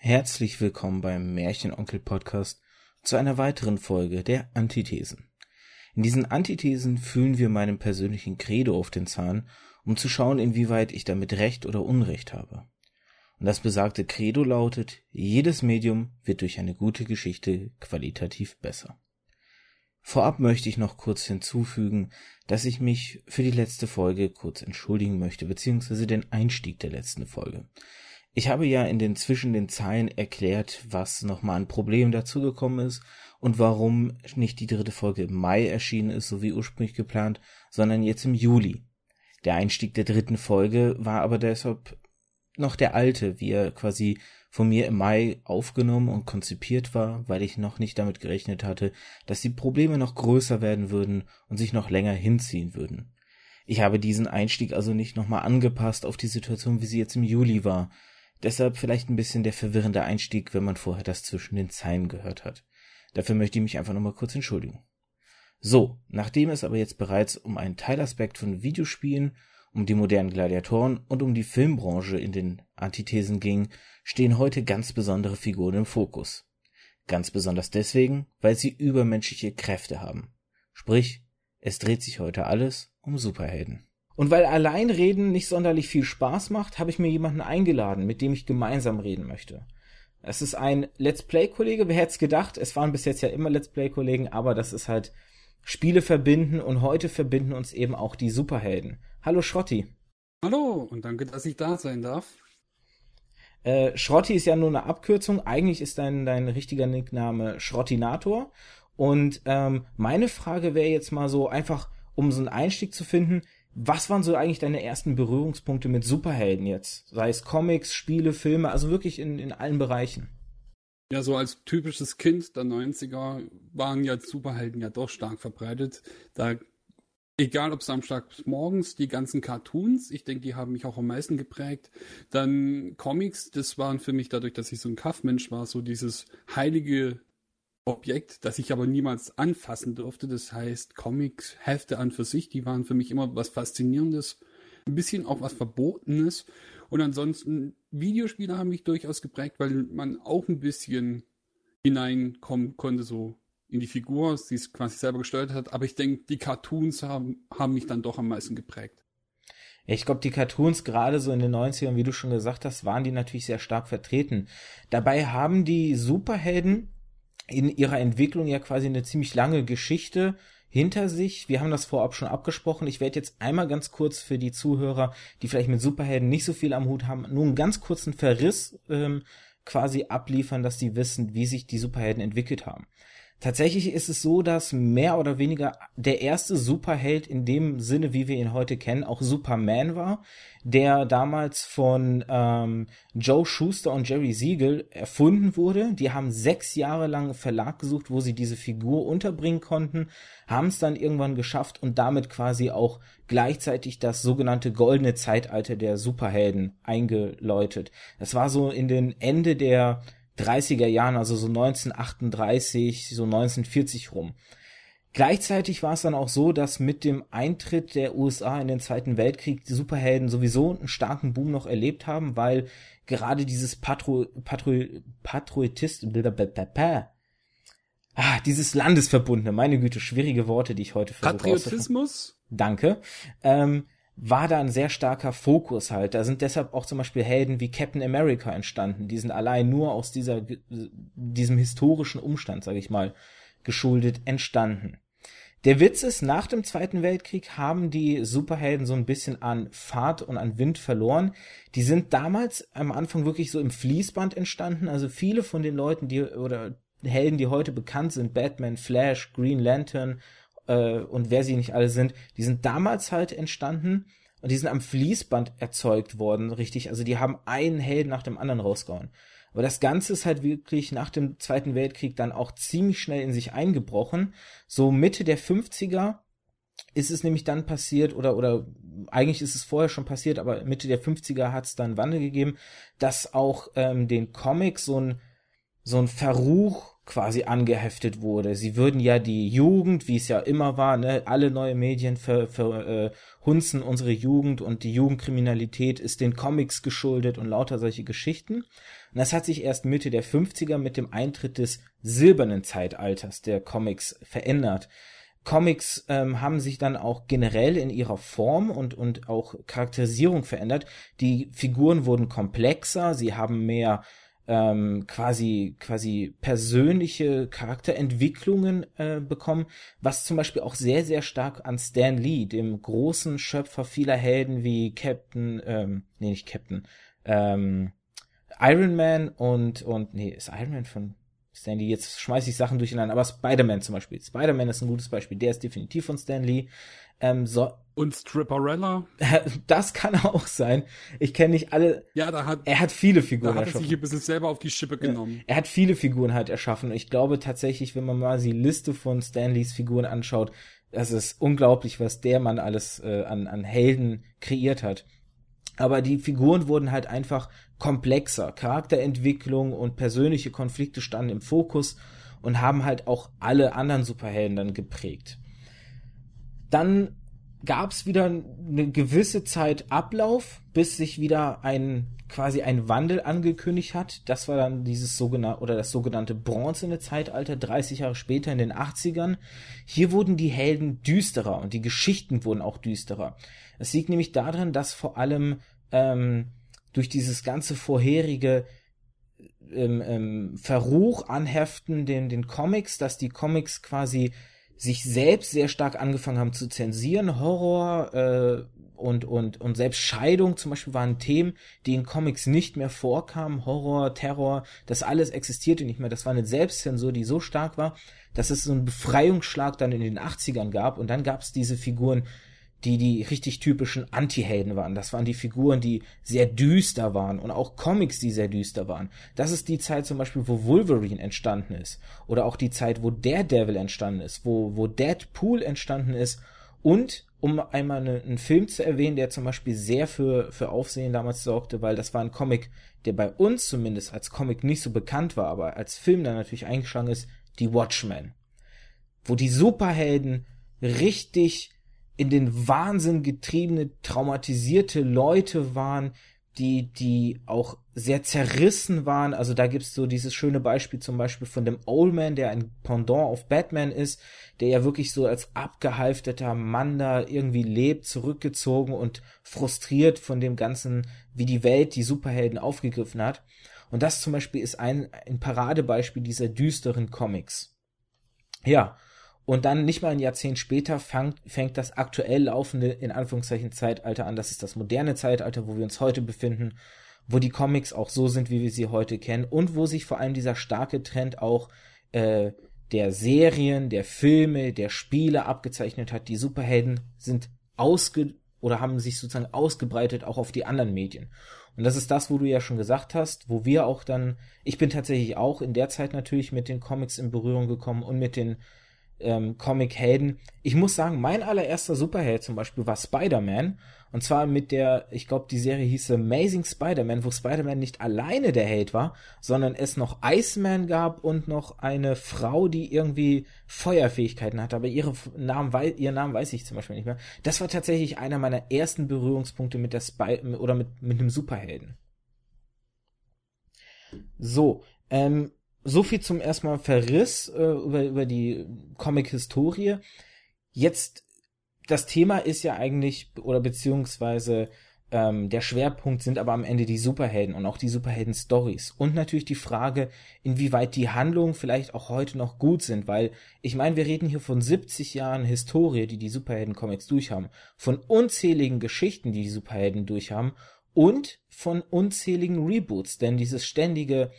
Herzlich willkommen beim Märchenonkel Podcast zu einer weiteren Folge der Antithesen. In diesen Antithesen fühlen wir meinem persönlichen Credo auf den Zahn, um zu schauen, inwieweit ich damit Recht oder Unrecht habe. Und das besagte Credo lautet, jedes Medium wird durch eine gute Geschichte qualitativ besser. Vorab möchte ich noch kurz hinzufügen, dass ich mich für die letzte Folge kurz entschuldigen möchte, beziehungsweise den Einstieg der letzten Folge. Ich habe ja in den zwischen den Zeilen erklärt, was nochmal ein Problem dazugekommen ist und warum nicht die dritte Folge im Mai erschienen ist, so wie ursprünglich geplant, sondern jetzt im Juli. Der Einstieg der dritten Folge war aber deshalb noch der alte, wie er quasi von mir im Mai aufgenommen und konzipiert war, weil ich noch nicht damit gerechnet hatte, dass die Probleme noch größer werden würden und sich noch länger hinziehen würden. Ich habe diesen Einstieg also nicht nochmal angepasst auf die Situation, wie sie jetzt im Juli war, Deshalb vielleicht ein bisschen der verwirrende Einstieg, wenn man vorher das zwischen den Zeilen gehört hat. Dafür möchte ich mich einfach nochmal kurz entschuldigen. So, nachdem es aber jetzt bereits um einen Teilaspekt von Videospielen, um die modernen Gladiatoren und um die Filmbranche in den Antithesen ging, stehen heute ganz besondere Figuren im Fokus. Ganz besonders deswegen, weil sie übermenschliche Kräfte haben. Sprich, es dreht sich heute alles um Superhelden. Und weil Alleinreden nicht sonderlich viel Spaß macht, habe ich mir jemanden eingeladen, mit dem ich gemeinsam reden möchte. Es ist ein Let's Play-Kollege, wer hätte es gedacht? Es waren bis jetzt ja immer Let's Play-Kollegen, aber das ist halt Spiele verbinden und heute verbinden uns eben auch die Superhelden. Hallo Schrotti. Hallo und danke, dass ich da sein darf. Äh, Schrotti ist ja nur eine Abkürzung. Eigentlich ist dein, dein richtiger Nickname Schrottinator. Und ähm, meine Frage wäre jetzt mal so einfach, um so einen Einstieg zu finden, was waren so eigentlich deine ersten Berührungspunkte mit Superhelden jetzt? Sei es Comics, Spiele, Filme, also wirklich in, in allen Bereichen. Ja, so als typisches Kind der 90er waren ja Superhelden ja doch stark verbreitet. Da, egal ob samstags morgens, die ganzen Cartoons, ich denke, die haben mich auch am meisten geprägt. Dann Comics, das waren für mich dadurch, dass ich so ein Kaffmensch war, so dieses heilige Objekt, das ich aber niemals anfassen durfte. Das heißt, Comics, Hefte an für sich, die waren für mich immer was Faszinierendes, ein bisschen auch was Verbotenes. Und ansonsten, Videospiele haben mich durchaus geprägt, weil man auch ein bisschen hineinkommen konnte, so in die Figur, die es quasi selber gesteuert hat. Aber ich denke, die Cartoons haben, haben mich dann doch am meisten geprägt. Ich glaube, die Cartoons gerade so in den 90ern, wie du schon gesagt hast, waren die natürlich sehr stark vertreten. Dabei haben die Superhelden in ihrer Entwicklung ja quasi eine ziemlich lange Geschichte hinter sich. Wir haben das vorab schon abgesprochen. Ich werde jetzt einmal ganz kurz für die Zuhörer, die vielleicht mit Superhelden nicht so viel am Hut haben, nur einen ganz kurzen Verriss ähm, quasi abliefern, dass die wissen, wie sich die Superhelden entwickelt haben. Tatsächlich ist es so, dass mehr oder weniger der erste Superheld in dem Sinne, wie wir ihn heute kennen, auch Superman war, der damals von ähm, Joe Schuster und Jerry Siegel erfunden wurde. Die haben sechs Jahre lang einen Verlag gesucht, wo sie diese Figur unterbringen konnten, haben es dann irgendwann geschafft und damit quasi auch gleichzeitig das sogenannte goldene Zeitalter der Superhelden eingeläutet. Das war so in den Ende der 30er Jahren, also so 1938, so 1940 rum. Gleichzeitig war es dann auch so, dass mit dem Eintritt der USA in den Zweiten Weltkrieg die Superhelden sowieso einen starken Boom noch erlebt haben, weil gerade dieses Patro, Patro, Patriotist, ah, dieses Landesverbundene, meine Güte, schwierige Worte, die ich heute versuche. Patriotismus? Danke. Ähm, war da ein sehr starker Fokus halt. Da sind deshalb auch zum Beispiel Helden wie Captain America entstanden. Die sind allein nur aus dieser, diesem historischen Umstand, sage ich mal, geschuldet entstanden. Der Witz ist, nach dem Zweiten Weltkrieg haben die Superhelden so ein bisschen an Fahrt und an Wind verloren. Die sind damals am Anfang wirklich so im Fließband entstanden. Also viele von den Leuten, die oder Helden, die heute bekannt sind, Batman, Flash, Green Lantern, äh, und wer sie nicht alle sind, die sind damals halt entstanden und die sind am Fließband erzeugt worden, richtig. Also die haben einen Helden nach dem anderen rausgehauen. Aber das Ganze ist halt wirklich nach dem Zweiten Weltkrieg dann auch ziemlich schnell in sich eingebrochen. So Mitte der 50er ist es nämlich dann passiert, oder, oder eigentlich ist es vorher schon passiert, aber Mitte der 50er hat es dann Wandel gegeben, dass auch ähm, den Comics so ein, so ein Verruch quasi angeheftet wurde. Sie würden ja die Jugend, wie es ja immer war, ne, alle neue Medien verhunzen äh, unsere Jugend und die Jugendkriminalität ist den Comics geschuldet und lauter solche Geschichten. Und das hat sich erst Mitte der 50er mit dem Eintritt des silbernen Zeitalters der Comics verändert. Comics ähm, haben sich dann auch generell in ihrer Form und, und auch Charakterisierung verändert. Die Figuren wurden komplexer, sie haben mehr ähm, quasi quasi persönliche Charakterentwicklungen äh, bekommen, was zum Beispiel auch sehr sehr stark an Stan Lee, dem großen Schöpfer vieler Helden wie Captain, ähm, nee nicht Captain, ähm, Iron Man und und nee ist Iron Man von Stan Lee, jetzt schmeiße ich Sachen durcheinander, aber Spider-Man zum Beispiel. Spider-Man ist ein gutes Beispiel, der ist definitiv von Stan Lee. Ähm, so, und Stripperella? Das kann auch sein. Ich kenne nicht alle. Ja, da hat er hat viele Figuren da hat erschaffen. Er sich ein bisschen selber auf die Schippe genommen. Er hat viele Figuren halt erschaffen. Ich glaube tatsächlich, wenn man mal die Liste von Stanleys Figuren anschaut, das ist unglaublich, was der Mann alles äh, an, an Helden kreiert hat. Aber die Figuren wurden halt einfach komplexer. Charakterentwicklung und persönliche Konflikte standen im Fokus und haben halt auch alle anderen Superhelden dann geprägt. Dann gab es wieder eine gewisse Zeit Ablauf, bis sich wieder ein quasi ein Wandel angekündigt hat. Das war dann dieses sogenannte oder das sogenannte bronzene Zeitalter 30 Jahre später in den 80ern. Hier wurden die Helden düsterer und die Geschichten wurden auch düsterer. Es liegt nämlich daran, dass vor allem ähm, durch dieses ganze vorherige ähm, ähm, Verruch anheften den, den Comics, dass die Comics quasi sich selbst sehr stark angefangen haben zu zensieren. Horror äh, und, und, und selbst Scheidung zum Beispiel waren Themen, die in Comics nicht mehr vorkamen. Horror, Terror, das alles existierte nicht mehr. Das war eine Selbstzensur, die so stark war, dass es so einen Befreiungsschlag dann in den 80ern gab. Und dann gab es diese Figuren, die die richtig typischen Anti-Helden waren. Das waren die Figuren, die sehr düster waren und auch Comics, die sehr düster waren. Das ist die Zeit zum Beispiel, wo Wolverine entstanden ist oder auch die Zeit, wo Daredevil entstanden ist, wo, wo Deadpool entstanden ist und um einmal eine, einen Film zu erwähnen, der zum Beispiel sehr für, für Aufsehen damals sorgte, weil das war ein Comic, der bei uns zumindest als Comic nicht so bekannt war, aber als Film dann natürlich eingeschlagen ist, die Watchmen. Wo die Superhelden richtig in den Wahnsinn getriebene, traumatisierte Leute waren, die, die auch sehr zerrissen waren. Also da gibt's so dieses schöne Beispiel zum Beispiel von dem Old Man, der ein Pendant auf Batman ist, der ja wirklich so als abgehalfteter Mann da irgendwie lebt, zurückgezogen und frustriert von dem Ganzen, wie die Welt die Superhelden aufgegriffen hat. Und das zum Beispiel ist ein, ein Paradebeispiel dieser düsteren Comics. Ja, und dann nicht mal ein Jahrzehnt später fang, fängt das aktuell laufende, in Anführungszeichen, Zeitalter an. Das ist das moderne Zeitalter, wo wir uns heute befinden, wo die Comics auch so sind, wie wir sie heute kennen und wo sich vor allem dieser starke Trend auch äh, der Serien, der Filme, der Spiele abgezeichnet hat. Die Superhelden sind ausge oder haben sich sozusagen ausgebreitet auch auf die anderen Medien. Und das ist das, wo du ja schon gesagt hast, wo wir auch dann, ich bin tatsächlich auch in der Zeit natürlich mit den Comics in Berührung gekommen und mit den ähm, Comic-Helden. Ich muss sagen, mein allererster Superheld zum Beispiel war Spider-Man. Und zwar mit der, ich glaube, die Serie hieß Amazing Spider-Man, wo Spider-Man nicht alleine der Held war, sondern es noch Iceman gab und noch eine Frau, die irgendwie Feuerfähigkeiten hatte. Aber ihre Namen, ihren Namen weiß ich zum Beispiel nicht mehr. Das war tatsächlich einer meiner ersten Berührungspunkte mit der Spy oder mit, mit einem Superhelden. So, ähm, so viel zum erstmal Verriss äh, über, über die Comic-Historie. Jetzt, das Thema ist ja eigentlich, oder beziehungsweise ähm, der Schwerpunkt sind aber am Ende die Superhelden und auch die Superhelden-Stories. Und natürlich die Frage, inwieweit die Handlungen vielleicht auch heute noch gut sind, weil ich meine, wir reden hier von 70 Jahren Historie, die die Superhelden-Comics durchhaben, von unzähligen Geschichten, die die Superhelden durchhaben und von unzähligen Reboots, denn dieses ständige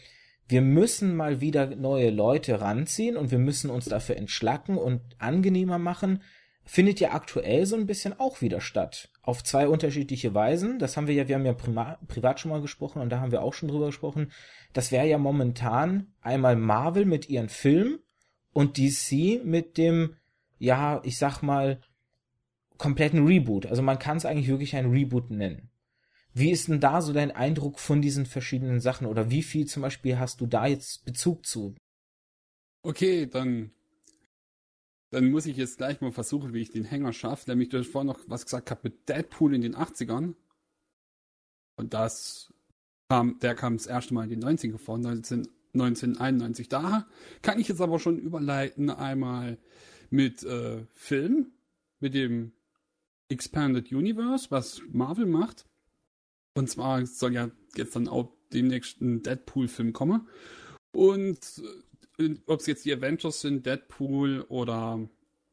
wir müssen mal wieder neue Leute ranziehen und wir müssen uns dafür entschlacken und angenehmer machen, findet ja aktuell so ein bisschen auch wieder statt. Auf zwei unterschiedliche Weisen. Das haben wir ja, wir haben ja prima, privat schon mal gesprochen und da haben wir auch schon drüber gesprochen. Das wäre ja momentan einmal Marvel mit ihren Filmen und DC mit dem, ja, ich sag mal, kompletten Reboot. Also man kann es eigentlich wirklich ein Reboot nennen. Wie ist denn da so dein Eindruck von diesen verschiedenen Sachen oder wie viel zum Beispiel hast du da jetzt Bezug zu? Okay, dann, dann muss ich jetzt gleich mal versuchen, wie ich den Hänger schaffe. Nämlich, du hast vorhin noch was gesagt gehabt mit Deadpool in den 80ern. Und das kam, der kam das erste Mal in die 90er vor, 19, 1991. Da kann ich jetzt aber schon überleiten einmal mit äh, Film, mit dem Expanded Universe, was Marvel macht. Und zwar soll ja jetzt dann auch demnächst ein Deadpool-Film kommen. Und äh, ob es jetzt die Avengers sind, Deadpool oder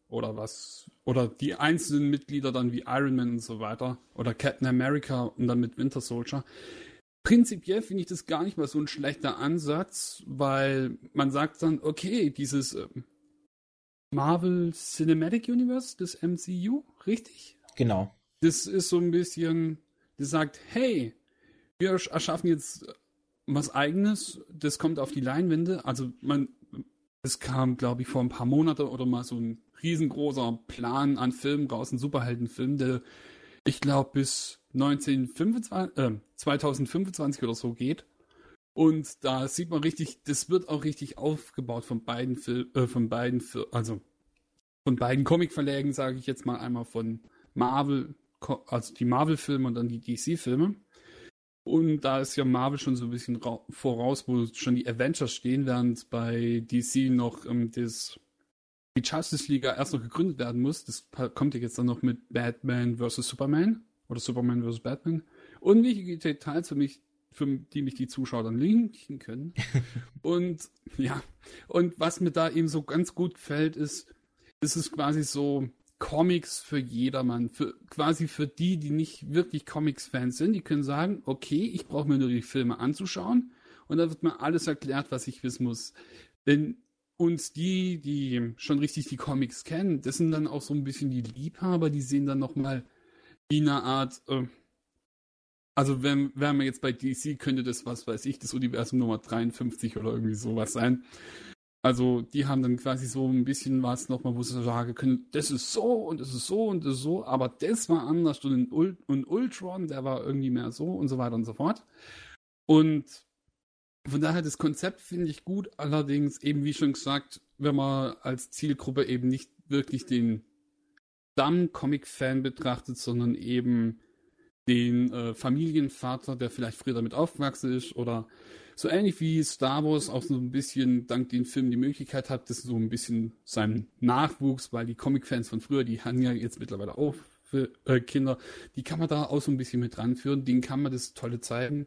oder was oder die einzelnen Mitglieder dann wie Iron Man und so weiter oder Captain America und dann mit Winter Soldier. Prinzipiell finde ich das gar nicht mal so ein schlechter Ansatz, weil man sagt dann, okay, dieses äh, Marvel Cinematic Universe, das MCU, richtig? Genau. Das ist so ein bisschen, das sagt, hey, wir erschaffen jetzt was eigenes, das kommt auf die Leinwände. Also man, es kam, glaube ich, vor ein paar Monaten oder mal so ein riesengroßer Plan an Filmen raus, ein Superheldenfilm, der ich glaube bis 1925, äh, 2025 oder so geht. Und da sieht man richtig, das wird auch richtig aufgebaut von beiden Fil äh, von beiden, also von beiden Comic-Verlägen, sage ich jetzt mal einmal von Marvel, also die Marvel-Filme und dann die DC-Filme. Und da ist ja Marvel schon so ein bisschen voraus, wo schon die Avengers stehen, während bei DC noch ähm, das, die Justice League erst noch gegründet werden muss. Das kommt ja jetzt dann noch mit Batman vs. Superman oder Superman vs. Batman. Und wichtige Details für mich, für die mich die Zuschauer dann linken können. und ja, und was mir da eben so ganz gut gefällt, ist, ist es quasi so Comics für jedermann. Für, quasi für die, die nicht wirklich Comics-Fans sind, die können sagen, okay, ich brauche mir nur die Filme anzuschauen und da wird mir alles erklärt, was ich wissen muss. Denn uns die, die schon richtig die Comics kennen, das sind dann auch so ein bisschen die Liebhaber, die sehen dann nochmal wie eine Art, äh, also wenn, wären wir jetzt bei DC, könnte das, was weiß ich, das Universum Nummer 53 oder irgendwie sowas sein. Also die haben dann quasi so ein bisschen was nochmal, wo sie sagen können, das ist so und das ist so und das ist so, aber das war anders und, Ult und Ultron, der war irgendwie mehr so und so weiter und so fort. Und von daher das Konzept finde ich gut, allerdings eben wie schon gesagt, wenn man als Zielgruppe eben nicht wirklich den Damm-Comic-Fan betrachtet, sondern eben den äh, Familienvater, der vielleicht früher damit aufgewachsen ist oder so ähnlich wie Star Wars auch so ein bisschen dank den Filmen die Möglichkeit hat, das so ein bisschen seinen Nachwuchs, weil die Comic-Fans von früher, die haben ja jetzt mittlerweile auch für äh, Kinder, die kann man da auch so ein bisschen mit ranführen, denen kann man das Tolle zeigen.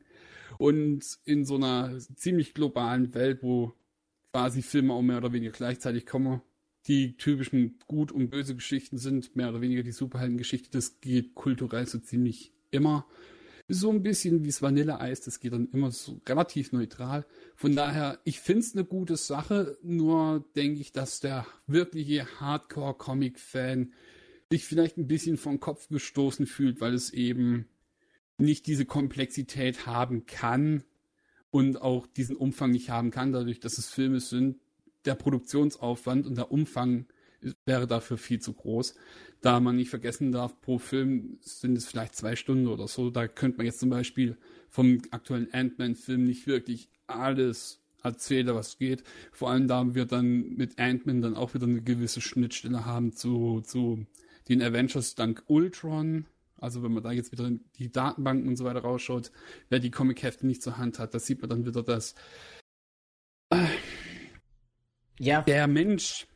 Und in so einer ziemlich globalen Welt, wo quasi Filme auch mehr oder weniger gleichzeitig kommen, die typischen gut und böse Geschichten sind, mehr oder weniger die Superheldengeschichte, das geht kulturell so ziemlich immer so ein bisschen wie das Vanilleeis, das geht dann immer so relativ neutral. Von daher, ich finde es eine gute Sache, nur denke ich, dass der wirkliche Hardcore-Comic-Fan sich vielleicht ein bisschen vom Kopf gestoßen fühlt, weil es eben nicht diese Komplexität haben kann und auch diesen Umfang nicht haben kann, dadurch, dass es Filme sind. Der Produktionsaufwand und der Umfang wäre dafür viel zu groß. Da man nicht vergessen darf, pro Film sind es vielleicht zwei Stunden oder so. Da könnte man jetzt zum Beispiel vom aktuellen Ant-Man-Film nicht wirklich alles erzählen, was geht. Vor allem da wir dann mit Ant-Man dann auch wieder eine gewisse Schnittstelle haben zu, zu den Avengers dank Ultron. Also wenn man da jetzt wieder in die Datenbanken und so weiter rausschaut, wer die Comic-Hefte nicht zur Hand hat, da sieht man dann wieder, dass ja. der Mensch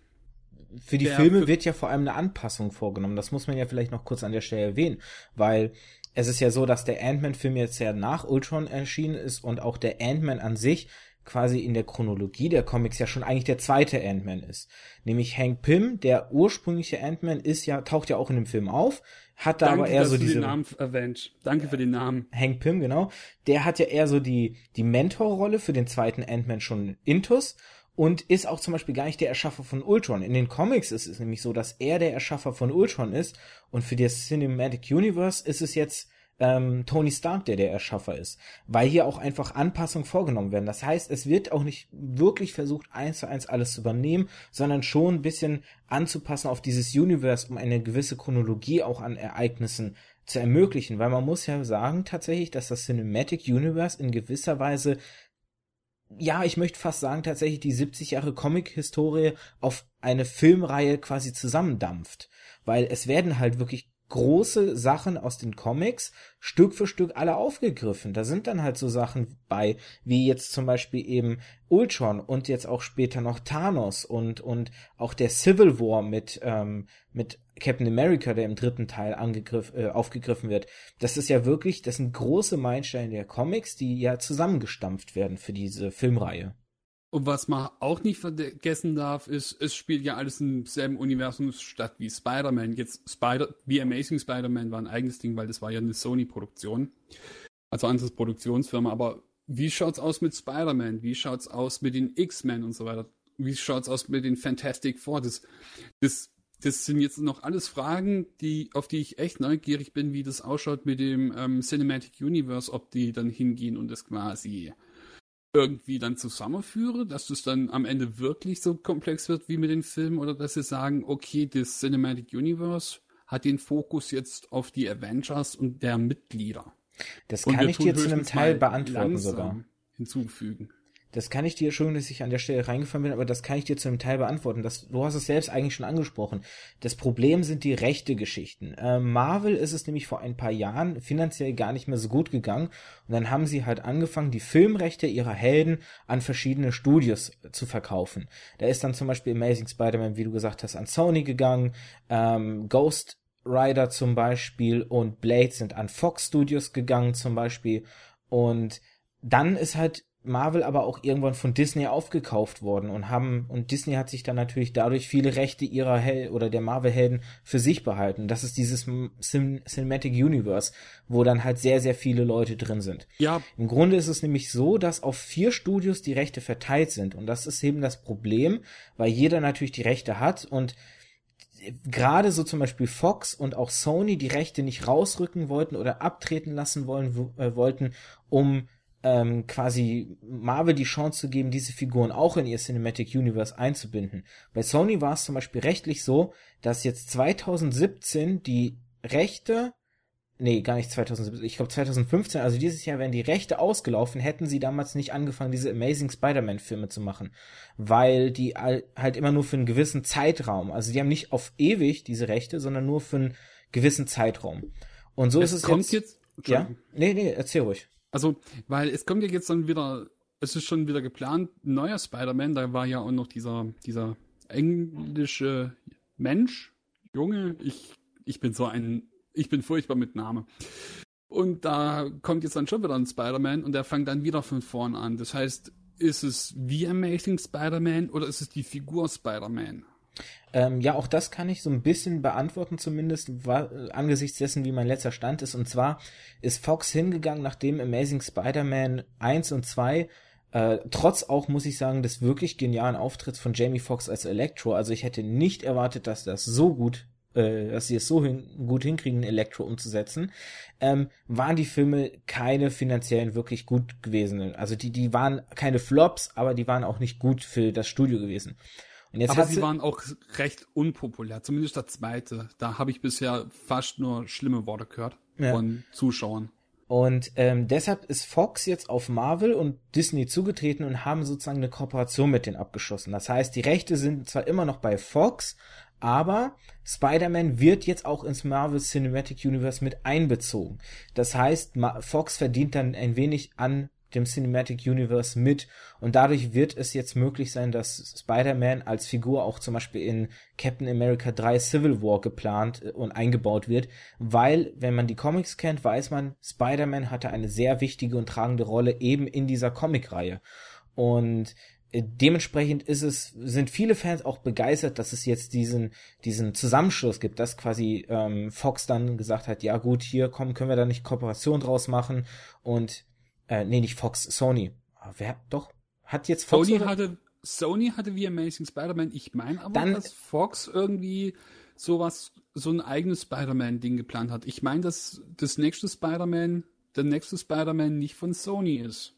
für die Filme wird ja vor allem eine Anpassung vorgenommen. Das muss man ja vielleicht noch kurz an der Stelle erwähnen, weil es ist ja so, dass der Ant-Man-Film jetzt ja nach Ultron erschienen ist und auch der Ant-Man an sich quasi in der Chronologie der Comics ja schon eigentlich der zweite Ant-Man ist. Nämlich Hank Pym, der ursprüngliche Ant-Man, ist ja, taucht ja auch in dem Film auf, hat da Danke, aber eher so diese. Den Namen erwähnt. Danke für den Namen. Hank Pym, genau. Der hat ja eher so die, die Mentorrolle für den zweiten Ant-Man schon intus und ist auch zum Beispiel gar nicht der Erschaffer von Ultron. In den Comics ist es nämlich so, dass er der Erschaffer von Ultron ist und für das Cinematic Universe ist es jetzt ähm, Tony Stark, der der Erschaffer ist, weil hier auch einfach Anpassungen vorgenommen werden. Das heißt, es wird auch nicht wirklich versucht, eins zu eins alles zu übernehmen, sondern schon ein bisschen anzupassen auf dieses Universe, um eine gewisse Chronologie auch an Ereignissen zu ermöglichen, weil man muss ja sagen tatsächlich, dass das Cinematic Universe in gewisser Weise ja, ich möchte fast sagen, tatsächlich die 70 Jahre Comic-Historie auf eine Filmreihe quasi zusammendampft. Weil es werden halt wirklich große Sachen aus den Comics Stück für Stück alle aufgegriffen. Da sind dann halt so Sachen bei, wie jetzt zum Beispiel eben Ultron und jetzt auch später noch Thanos und, und auch der Civil War mit, ähm, mit Captain America, der im dritten Teil angegriff, äh, aufgegriffen wird. Das ist ja wirklich, das sind große Meilensteine der Comics, die ja zusammengestampft werden für diese Filmreihe. Und was man auch nicht vergessen darf, ist, es spielt ja alles im selben Universum statt wie Spider-Man. Jetzt Spider, wie Amazing Spider-Man war ein eigenes Ding, weil das war ja eine Sony-Produktion. Also anderes Produktionsfirma. Aber wie schaut's aus mit Spider-Man? Wie schaut's aus mit den X-Men und so weiter? Wie schaut's aus mit den Fantastic Four? Das, das, das sind jetzt noch alles Fragen, die, auf die ich echt neugierig bin, wie das ausschaut mit dem ähm, Cinematic Universe, ob die dann hingehen und das quasi irgendwie dann zusammenführe, dass das dann am Ende wirklich so komplex wird wie mit den Filmen oder dass sie sagen, okay, das Cinematic Universe hat den Fokus jetzt auf die Avengers und der Mitglieder. Das kann ich dir zu einem Teil beantworten sogar. Hinzufügen. Das kann ich dir, schon, dass ich an der Stelle reingefallen bin, aber das kann ich dir zu einem Teil beantworten. Das, du hast es selbst eigentlich schon angesprochen. Das Problem sind die rechte Geschichten. Äh, Marvel ist es nämlich vor ein paar Jahren finanziell gar nicht mehr so gut gegangen und dann haben sie halt angefangen, die Filmrechte ihrer Helden an verschiedene Studios zu verkaufen. Da ist dann zum Beispiel Amazing Spider-Man, wie du gesagt hast, an Sony gegangen, ähm, Ghost Rider zum Beispiel und Blade sind an Fox Studios gegangen zum Beispiel und dann ist halt Marvel aber auch irgendwann von Disney aufgekauft worden und haben und Disney hat sich dann natürlich dadurch viele Rechte ihrer Hel oder der Marvel Helden für sich behalten. Das ist dieses Cin Cinematic Universe, wo dann halt sehr sehr viele Leute drin sind. Ja. Im Grunde ist es nämlich so, dass auf vier Studios die Rechte verteilt sind und das ist eben das Problem, weil jeder natürlich die Rechte hat und gerade so zum Beispiel Fox und auch Sony die Rechte nicht rausrücken wollten oder abtreten lassen wollen äh, wollten, um ähm, quasi Marvel die Chance zu geben, diese Figuren auch in ihr Cinematic Universe einzubinden. Bei Sony war es zum Beispiel rechtlich so, dass jetzt 2017 die Rechte, nee, gar nicht 2017, ich glaube 2015, also dieses Jahr wären die Rechte ausgelaufen, hätten sie damals nicht angefangen, diese Amazing Spider-Man Filme zu machen, weil die halt immer nur für einen gewissen Zeitraum, also die haben nicht auf ewig diese Rechte, sondern nur für einen gewissen Zeitraum. Und so es ist es kommt jetzt, jetzt ja? Nee, nee, erzähl ruhig. Also, weil es kommt ja jetzt dann wieder, es ist schon wieder geplant, ein neuer Spider-Man, da war ja auch noch dieser, dieser englische Mensch, Junge, ich, ich bin so ein, ich bin furchtbar mit Name. Und da kommt jetzt dann schon wieder ein Spider-Man und der fängt dann wieder von vorn an. Das heißt, ist es wie Amazing Spider-Man oder ist es die Figur Spider-Man? Ähm, ja, auch das kann ich so ein bisschen beantworten, zumindest angesichts dessen, wie mein letzter Stand ist. Und zwar ist Fox hingegangen, nachdem Amazing Spider-Man 1 und 2 äh, trotz auch, muss ich sagen, des wirklich genialen Auftritts von Jamie Foxx als Electro. Also ich hätte nicht erwartet, dass das so gut, äh, dass sie es so hin, gut hinkriegen, Electro umzusetzen, ähm, waren die Filme keine finanziellen wirklich gut gewesen. Also die, die waren keine Flops, aber die waren auch nicht gut für das Studio gewesen. Aber sie waren auch recht unpopulär, zumindest der zweite. Da habe ich bisher fast nur schlimme Worte gehört ja. von Zuschauern. Und ähm, deshalb ist Fox jetzt auf Marvel und Disney zugetreten und haben sozusagen eine Kooperation mit denen abgeschlossen. Das heißt, die Rechte sind zwar immer noch bei Fox, aber Spider-Man wird jetzt auch ins Marvel Cinematic Universe mit einbezogen. Das heißt, Fox verdient dann ein wenig an dem Cinematic Universe mit. Und dadurch wird es jetzt möglich sein, dass Spider-Man als Figur auch zum Beispiel in Captain America 3 Civil War geplant äh, und eingebaut wird, weil, wenn man die Comics kennt, weiß man, Spider-Man hatte eine sehr wichtige und tragende Rolle eben in dieser Comicreihe. Und äh, dementsprechend ist es, sind viele Fans auch begeistert, dass es jetzt diesen, diesen Zusammenschluss gibt, dass quasi ähm, Fox dann gesagt hat, ja gut, hier kommen, können wir da nicht Kooperation draus machen? Und äh, nee, nicht Fox, Sony. Ah, wer, doch, hat jetzt Fox. Sony hatte, Sony hatte wie Amazing Spider-Man. Ich meine aber, Dann, dass Fox irgendwie sowas, so ein eigenes Spider-Man-Ding geplant hat. Ich meine, dass das nächste Spider-Man, der nächste Spider-Man nicht von Sony ist.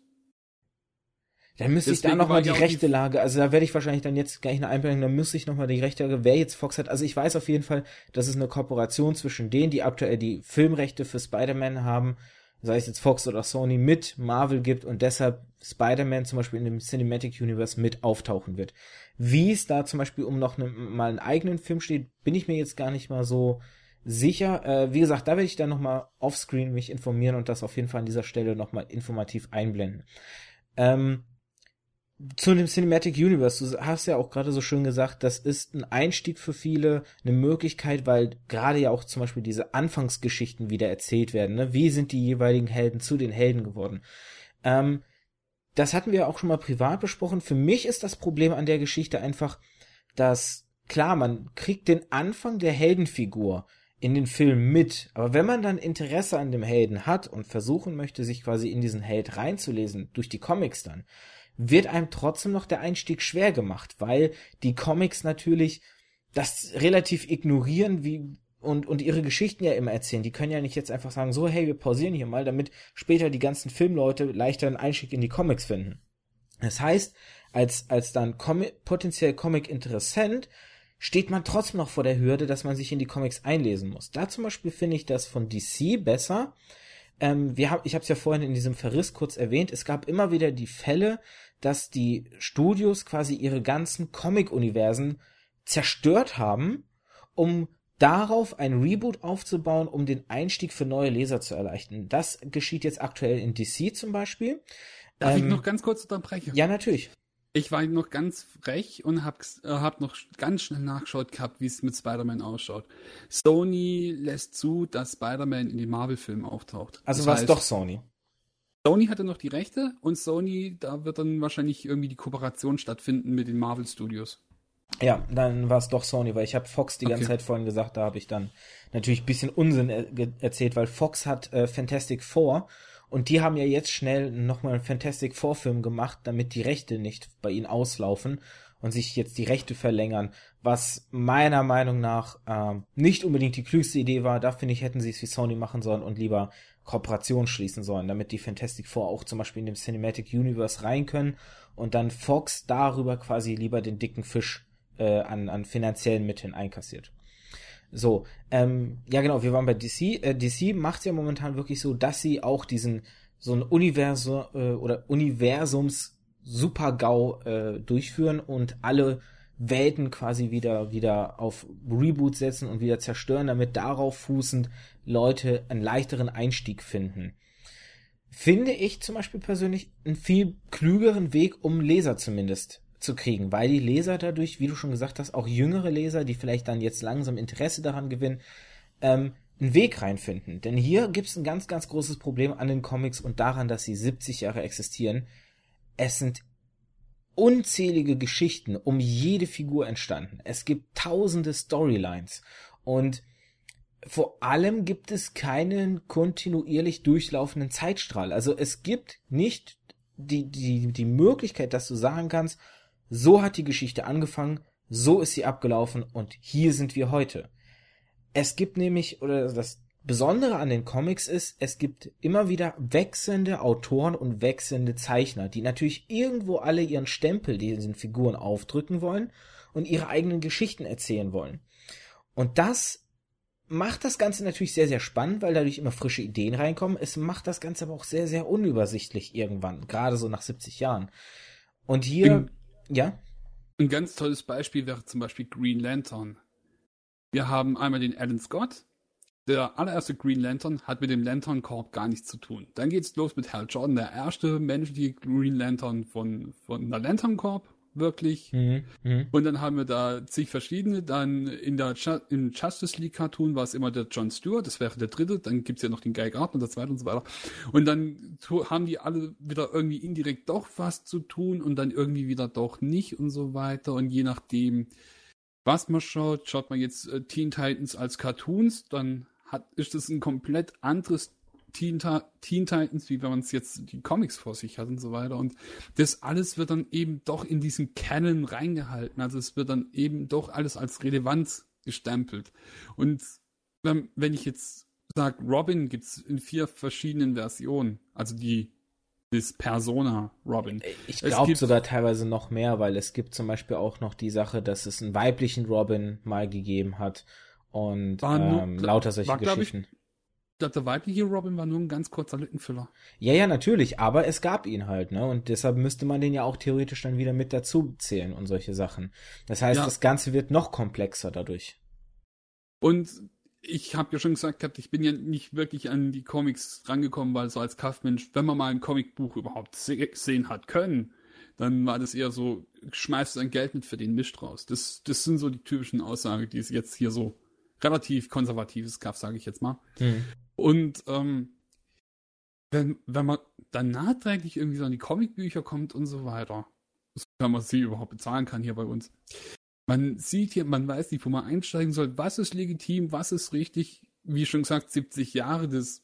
Dann müsste Deswegen ich da nochmal die rechte Lage, also da werde ich wahrscheinlich dann jetzt gleich eine Einblendung, dann müsste ich nochmal die rechte Lage, wer jetzt Fox hat. Also ich weiß auf jeden Fall, dass es eine Kooperation zwischen denen, die aktuell die Filmrechte für Spider-Man haben, sei es jetzt Fox oder Sony, mit Marvel gibt und deshalb Spider-Man zum Beispiel in dem Cinematic Universe mit auftauchen wird. Wie es da zum Beispiel um noch ne, mal einen eigenen Film steht, bin ich mir jetzt gar nicht mal so sicher. Äh, wie gesagt, da werde ich dann nochmal offscreen mich informieren und das auf jeden Fall an dieser Stelle nochmal informativ einblenden. Ähm, zu dem Cinematic Universe, du hast ja auch gerade so schön gesagt, das ist ein Einstieg für viele, eine Möglichkeit, weil gerade ja auch zum Beispiel diese Anfangsgeschichten wieder erzählt werden. Ne? Wie sind die jeweiligen Helden zu den Helden geworden? Ähm, das hatten wir auch schon mal privat besprochen. Für mich ist das Problem an der Geschichte einfach, dass klar, man kriegt den Anfang der Heldenfigur in den Film mit, aber wenn man dann Interesse an dem Helden hat und versuchen möchte, sich quasi in diesen Held reinzulesen, durch die Comics dann, wird einem trotzdem noch der Einstieg schwer gemacht, weil die Comics natürlich das relativ ignorieren, wie und, und ihre Geschichten ja immer erzählen. Die können ja nicht jetzt einfach sagen, so, hey, wir pausieren hier mal, damit später die ganzen Filmleute leichter einen Einstieg in die Comics finden. Das heißt, als, als dann Com potenziell Comic-Interessent steht man trotzdem noch vor der Hürde, dass man sich in die Comics einlesen muss. Da zum Beispiel finde ich das von DC besser. Ähm, wir hab, ich habe es ja vorhin in diesem Verriss kurz erwähnt. Es gab immer wieder die Fälle, dass die Studios quasi ihre ganzen Comic-Universen zerstört haben, um darauf ein Reboot aufzubauen, um den Einstieg für neue Leser zu erleichtern. Das geschieht jetzt aktuell in DC zum Beispiel. Darf ähm, ich noch ganz kurz unterbrechen? Ja, natürlich. Ich war noch ganz frech und hab, äh, hab noch ganz schnell nachgeschaut gehabt, wie es mit Spider-Man ausschaut. Sony lässt zu, dass Spider-Man in den Marvel-Filmen auftaucht. Also war es doch Sony. Sony hatte noch die Rechte und Sony, da wird dann wahrscheinlich irgendwie die Kooperation stattfinden mit den Marvel Studios. Ja, dann war es doch Sony, weil ich habe Fox die okay. ganze Zeit vorhin gesagt, da habe ich dann natürlich ein bisschen Unsinn er erzählt, weil Fox hat äh, Fantastic Four und die haben ja jetzt schnell nochmal einen Fantastic Four Film gemacht, damit die Rechte nicht bei ihnen auslaufen und sich jetzt die Rechte verlängern, was meiner Meinung nach äh, nicht unbedingt die klügste Idee war. Da finde ich, hätten sie es wie Sony machen sollen und lieber Kooperation schließen sollen, damit die Fantastic Four auch zum Beispiel in dem Cinematic Universe rein können und dann Fox darüber quasi lieber den dicken Fisch äh, an, an finanziellen Mitteln einkassiert. So, ähm, ja genau, wir waren bei DC. Äh, DC macht ja momentan wirklich so, dass sie auch diesen so ein Universum äh, oder Universums Super-GAU äh, durchführen und alle Welten quasi wieder wieder auf Reboot setzen und wieder zerstören, damit darauf fußend Leute einen leichteren Einstieg finden. Finde ich zum Beispiel persönlich einen viel klügeren Weg, um Leser zumindest zu kriegen, weil die Leser dadurch, wie du schon gesagt hast, auch jüngere Leser, die vielleicht dann jetzt langsam Interesse daran gewinnen, ähm, einen Weg reinfinden. Denn hier gibt es ein ganz, ganz großes Problem an den Comics und daran, dass sie 70 Jahre existieren. Es sind unzählige Geschichten um jede Figur entstanden. Es gibt tausende Storylines und vor allem gibt es keinen kontinuierlich durchlaufenden Zeitstrahl. Also es gibt nicht die, die, die Möglichkeit, dass du sagen kannst, so hat die Geschichte angefangen, so ist sie abgelaufen und hier sind wir heute. Es gibt nämlich, oder das Besondere an den Comics ist, es gibt immer wieder wechselnde Autoren und wechselnde Zeichner, die natürlich irgendwo alle ihren Stempel diesen Figuren aufdrücken wollen und ihre eigenen Geschichten erzählen wollen. Und das macht das Ganze natürlich sehr, sehr spannend, weil dadurch immer frische Ideen reinkommen. Es macht das Ganze aber auch sehr, sehr unübersichtlich irgendwann, gerade so nach 70 Jahren. Und hier, Bin ja. Ein ganz tolles Beispiel wäre zum Beispiel Green Lantern. Wir haben einmal den Alan Scott. Der allererste Green Lantern hat mit dem Lantern Corp gar nichts zu tun. Dann geht's los mit Hal Jordan, der erste menschliche Green Lantern von, von der Lantern Corp wirklich. Mhm, mh. Und dann haben wir da zig verschiedene. Dann in der Ju im Justice League Cartoon war es immer der John Stewart, das wäre der dritte. Dann gibt's ja noch den Guy Gardner, der zweite und so weiter. Und dann haben die alle wieder irgendwie indirekt doch was zu tun und dann irgendwie wieder doch nicht und so weiter. Und je nachdem, was man schaut, schaut man jetzt äh, Teen Titans als Cartoons, dann hat, ist das ein komplett anderes Teen, Teen Titans, wie wenn man es jetzt die Comics vor sich hat und so weiter. Und das alles wird dann eben doch in diesen Canon reingehalten. Also es wird dann eben doch alles als relevant gestempelt. Und wenn, wenn ich jetzt sage, Robin gibt es in vier verschiedenen Versionen. Also die das Persona Robin. Ich glaube sogar teilweise noch mehr, weil es gibt zum Beispiel auch noch die Sache, dass es einen weiblichen Robin mal gegeben hat und ähm, lauter solche war, Geschichten. Ich, glaube, der weibliche Robin war nur ein ganz kurzer Lückenfüller. Ja, ja, natürlich, aber es gab ihn halt, ne? Und deshalb müsste man den ja auch theoretisch dann wieder mit dazu zählen und solche Sachen. Das heißt, ja. das Ganze wird noch komplexer dadurch. Und ich habe ja schon gesagt gehabt, ich bin ja nicht wirklich an die Comics rangekommen, weil so als Kaufmensch, wenn man mal ein Comicbuch überhaupt se sehen hat können, dann war das eher so, schmeißt dein Geld mit für den Mist raus. Das, das sind so die typischen Aussagen, die es jetzt hier so relativ konservatives Kaff, sage ich jetzt mal. Mhm. Und ähm, wenn, wenn man dann nachträglich irgendwie so an die Comicbücher kommt und so weiter, wenn man sie überhaupt bezahlen kann hier bei uns. Man sieht hier, man weiß nicht, wo man einsteigen soll, was ist legitim, was ist richtig. Wie schon gesagt, 70 Jahre, das,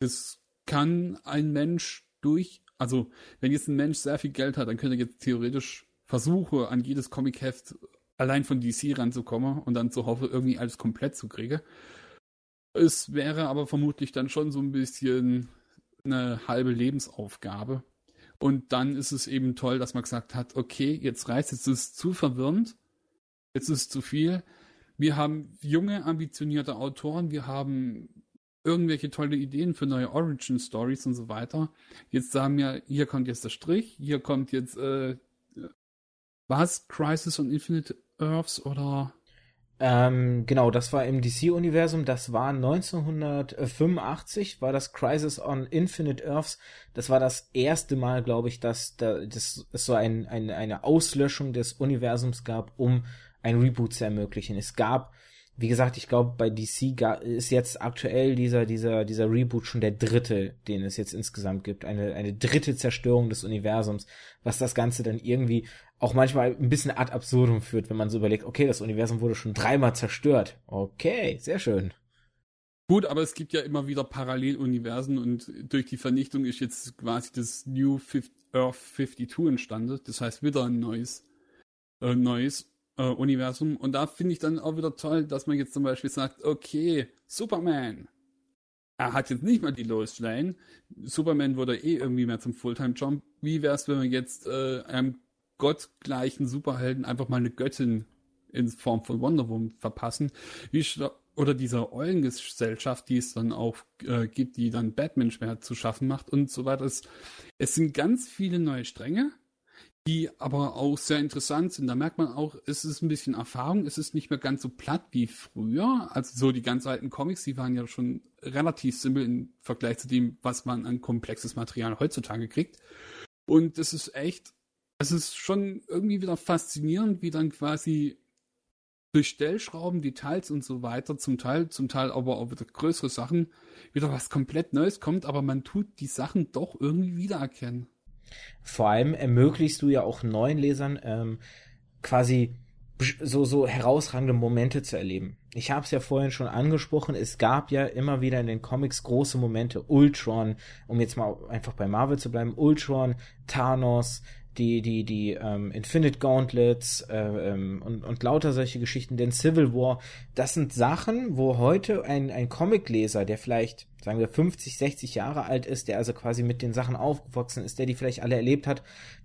das kann ein Mensch durch, also wenn jetzt ein Mensch sehr viel Geld hat, dann könnte er jetzt theoretisch versuchen, an jedes Comicheft allein von DC ranzukommen und dann zu hoffen, irgendwie alles komplett zu kriegen. Es wäre aber vermutlich dann schon so ein bisschen eine halbe Lebensaufgabe. Und dann ist es eben toll, dass man gesagt hat, okay, jetzt reißt jetzt ist es zu verwirrend, jetzt ist es zu viel. Wir haben junge, ambitionierte Autoren, wir haben irgendwelche tolle Ideen für neue Origin Stories und so weiter. Jetzt sagen wir, hier kommt jetzt der Strich, hier kommt jetzt äh, was? Crisis on Infinite Earths oder ähm, genau, das war im DC-Universum. Das war 1985, war das Crisis on Infinite Earths. Das war das erste Mal, glaube ich, dass da, das, es so ein, ein, eine Auslöschung des Universums gab, um ein Reboot zu ermöglichen. Es gab, wie gesagt, ich glaube, bei DC ist jetzt aktuell dieser, dieser, dieser Reboot schon der dritte, den es jetzt insgesamt gibt. Eine, eine dritte Zerstörung des Universums, was das Ganze dann irgendwie auch manchmal ein bisschen ad absurdum führt, wenn man so überlegt, okay, das Universum wurde schon dreimal zerstört. Okay, sehr schön. Gut, aber es gibt ja immer wieder Paralleluniversen und durch die Vernichtung ist jetzt quasi das New 50, Earth 52 entstanden. Das heißt wieder ein neues, äh, neues äh, Universum. Und da finde ich dann auch wieder toll, dass man jetzt zum Beispiel sagt, okay, Superman. Er hat jetzt nicht mal die Lois Lane. Superman wurde eh irgendwie mehr zum Fulltime-Job. Wie wäre es, wenn man jetzt äh, einem gottgleichen Superhelden einfach mal eine Göttin in Form von Wonder Woman verpassen. Wie oder dieser Eulengesellschaft, die es dann auch äh, gibt, die dann Batman schwer zu schaffen macht und so weiter. Es, es sind ganz viele neue Stränge, die aber auch sehr interessant sind. Da merkt man auch, es ist ein bisschen Erfahrung, es ist nicht mehr ganz so platt wie früher. Also so die ganz alten Comics, die waren ja schon relativ simpel im Vergleich zu dem, was man an komplexes Material heutzutage kriegt. Und das ist echt es ist schon irgendwie wieder faszinierend, wie dann quasi durch Stellschrauben, Details und so weiter, zum Teil, zum Teil aber auch wieder größere Sachen, wieder was komplett Neues kommt, aber man tut die Sachen doch irgendwie wiedererkennen. Vor allem ermöglichst du ja auch neuen Lesern ähm, quasi so, so herausragende Momente zu erleben. Ich habe es ja vorhin schon angesprochen, es gab ja immer wieder in den Comics große Momente. Ultron, um jetzt mal einfach bei Marvel zu bleiben, Ultron, Thanos, die, die, die ähm, Infinite Gauntlets äh, ähm, und, und lauter solche Geschichten, denn Civil War, das sind Sachen, wo heute ein, ein Comicleser, der vielleicht, sagen wir, 50, 60 Jahre alt ist, der also quasi mit den Sachen aufgewachsen ist, der die vielleicht alle erlebt hat,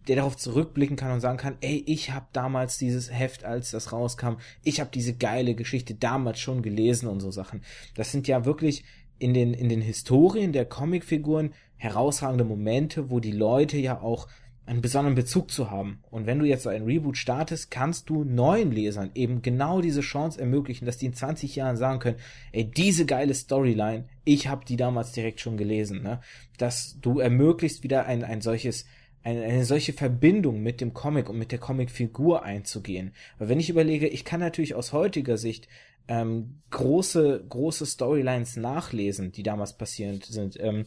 der darauf zurückblicken kann und sagen kann, ey, ich habe damals dieses Heft, als das rauskam, ich habe diese geile Geschichte damals schon gelesen und so Sachen. Das sind ja wirklich in den, in den Historien der Comicfiguren herausragende Momente, wo die Leute ja auch einen besonderen Bezug zu haben. Und wenn du jetzt so ein Reboot startest, kannst du neuen Lesern eben genau diese Chance ermöglichen, dass die in 20 Jahren sagen können, ey, diese geile Storyline, ich habe die damals direkt schon gelesen, ne? Dass du ermöglicht wieder ein, ein solches eine, eine solche Verbindung mit dem Comic und mit der Comicfigur einzugehen. Weil wenn ich überlege, ich kann natürlich aus heutiger Sicht ähm, große, große Storylines nachlesen, die damals passierend sind. Ähm,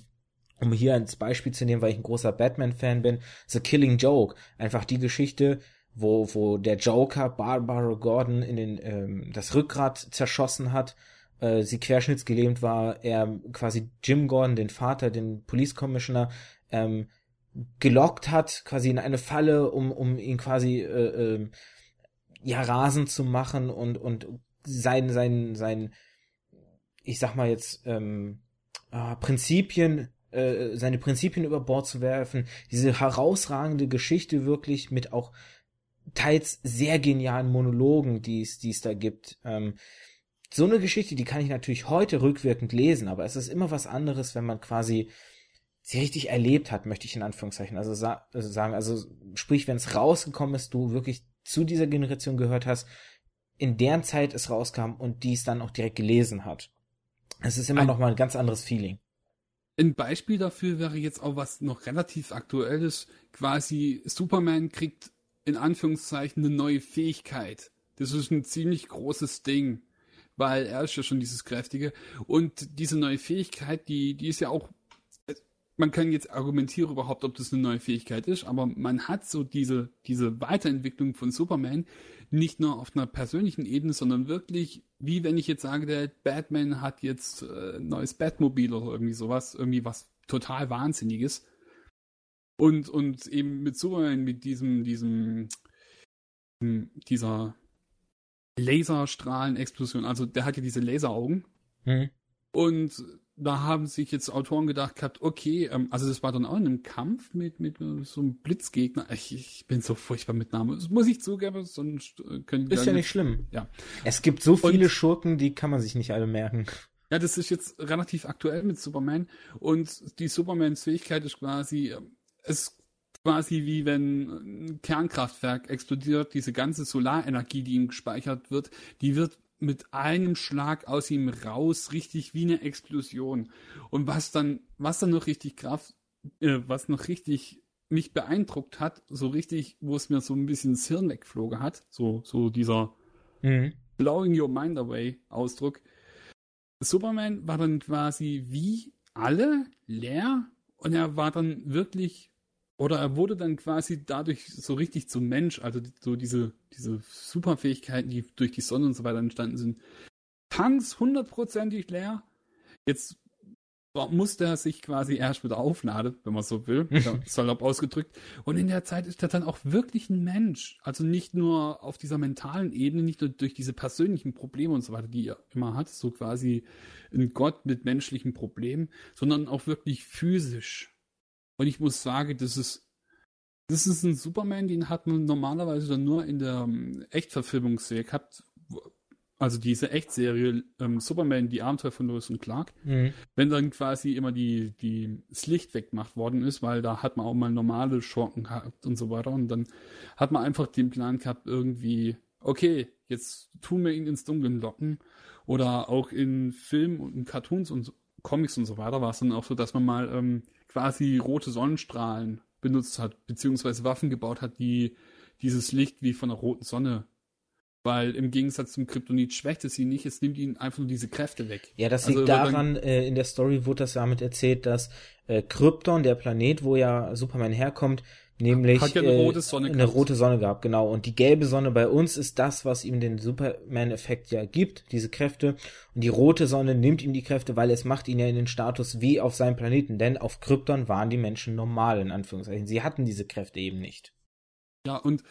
um hier als Beispiel zu nehmen, weil ich ein großer Batman-Fan bin, The Killing Joke. Einfach die Geschichte, wo, wo der Joker Barbara Gordon in den, ähm, das Rückgrat zerschossen hat, äh, sie querschnittsgelähmt war, er quasi Jim Gordon, den Vater, den Police Commissioner, ähm, gelockt hat, quasi in eine Falle, um, um ihn quasi äh, äh, ja rasend zu machen und, und sein, sein, sein, ich sag mal jetzt, ähm, äh, Prinzipien äh, seine Prinzipien über Bord zu werfen, diese herausragende Geschichte wirklich mit auch teils sehr genialen Monologen, die es, die es da gibt. Ähm, so eine Geschichte, die kann ich natürlich heute rückwirkend lesen, aber es ist immer was anderes, wenn man quasi sie richtig erlebt hat, möchte ich in Anführungszeichen also, sa also sagen. Also sprich, wenn es rausgekommen ist, du wirklich zu dieser Generation gehört hast, in deren Zeit es rauskam und die es dann auch direkt gelesen hat. Es ist immer ein, noch mal ein ganz anderes Feeling. Ein Beispiel dafür wäre jetzt auch was noch relativ aktuelles. Quasi Superman kriegt in Anführungszeichen eine neue Fähigkeit. Das ist ein ziemlich großes Ding, weil er ist ja schon dieses Kräftige. Und diese neue Fähigkeit, die, die ist ja auch man kann jetzt argumentieren überhaupt, ob das eine neue Fähigkeit ist, aber man hat so diese, diese Weiterentwicklung von Superman nicht nur auf einer persönlichen Ebene, sondern wirklich, wie wenn ich jetzt sage, der Batman hat jetzt äh, ein neues Batmobil oder irgendwie sowas, irgendwie was total Wahnsinniges. Und, und eben mit Superman, mit diesem, diesem, dieser Laserstrahlen-Explosion, also der hat ja diese Laseraugen. Mhm. Und da haben sich jetzt Autoren gedacht gehabt, okay, ähm, also das war dann auch in einem Kampf mit, mit so einem Blitzgegner. Ich, ich bin so furchtbar mit Namen. Das muss ich zugeben, sonst äh, können Ist ja nicht schlimm. Ja. Es gibt so viele und, Schurken, die kann man sich nicht alle merken. Ja, das ist jetzt relativ aktuell mit Superman. Und die Supermans Fähigkeit ist quasi, es quasi wie wenn ein Kernkraftwerk explodiert, diese ganze Solarenergie, die ihm gespeichert wird, die wird mit einem Schlag aus ihm raus, richtig wie eine Explosion. Und was dann, was dann noch richtig Kraft, äh, was noch richtig mich beeindruckt hat, so richtig, wo es mir so ein bisschen das Hirn wegflogen hat, so, so dieser mhm. blowing your mind away Ausdruck. Superman war dann quasi wie alle leer und er war dann wirklich oder er wurde dann quasi dadurch so richtig zum Mensch, also so diese, diese Superfähigkeiten, die durch die Sonne und so weiter entstanden sind. Tanks hundertprozentig leer. Jetzt musste er sich quasi erst wieder aufladen, wenn man so will, salopp ausgedrückt. Und in der Zeit ist er dann auch wirklich ein Mensch. Also nicht nur auf dieser mentalen Ebene, nicht nur durch diese persönlichen Probleme und so weiter, die er immer hat, so quasi ein Gott mit menschlichen Problemen, sondern auch wirklich physisch. Und ich muss sagen, das ist, das ist ein Superman, den hat man normalerweise dann nur in der ähm, Echtverfilmungsserie gehabt. Also diese Echtserie ähm, Superman, die Abenteuer von Lois und Clark. Mhm. Wenn dann quasi immer die, die, das Licht weggemacht worden ist, weil da hat man auch mal normale Schurken gehabt und so weiter. Und dann hat man einfach den Plan gehabt, irgendwie, okay, jetzt tun wir ihn ins Dunkeln locken. Oder auch in Filmen und in Cartoons und Comics und so weiter war es dann auch so, dass man mal ähm, quasi rote Sonnenstrahlen benutzt hat, beziehungsweise Waffen gebaut hat, die dieses Licht wie von einer roten Sonne weil im Gegensatz zum Kryptonit schwächt es ihn nicht, es nimmt ihn einfach nur diese Kräfte weg. Ja, das liegt also, daran, äh, in der Story wurde das damit erzählt, dass äh, Krypton, der Planet, wo ja Superman herkommt, Nämlich Hat ja eine, rote Sonne, äh, eine rote Sonne gehabt, genau. Und die gelbe Sonne bei uns ist das, was ihm den Superman-Effekt ja gibt, diese Kräfte. Und die rote Sonne nimmt ihm die Kräfte, weil es macht ihn ja in den Status wie auf seinem Planeten. Denn auf Krypton waren die Menschen normal, in Anführungszeichen. Sie hatten diese Kräfte eben nicht. Ja, und,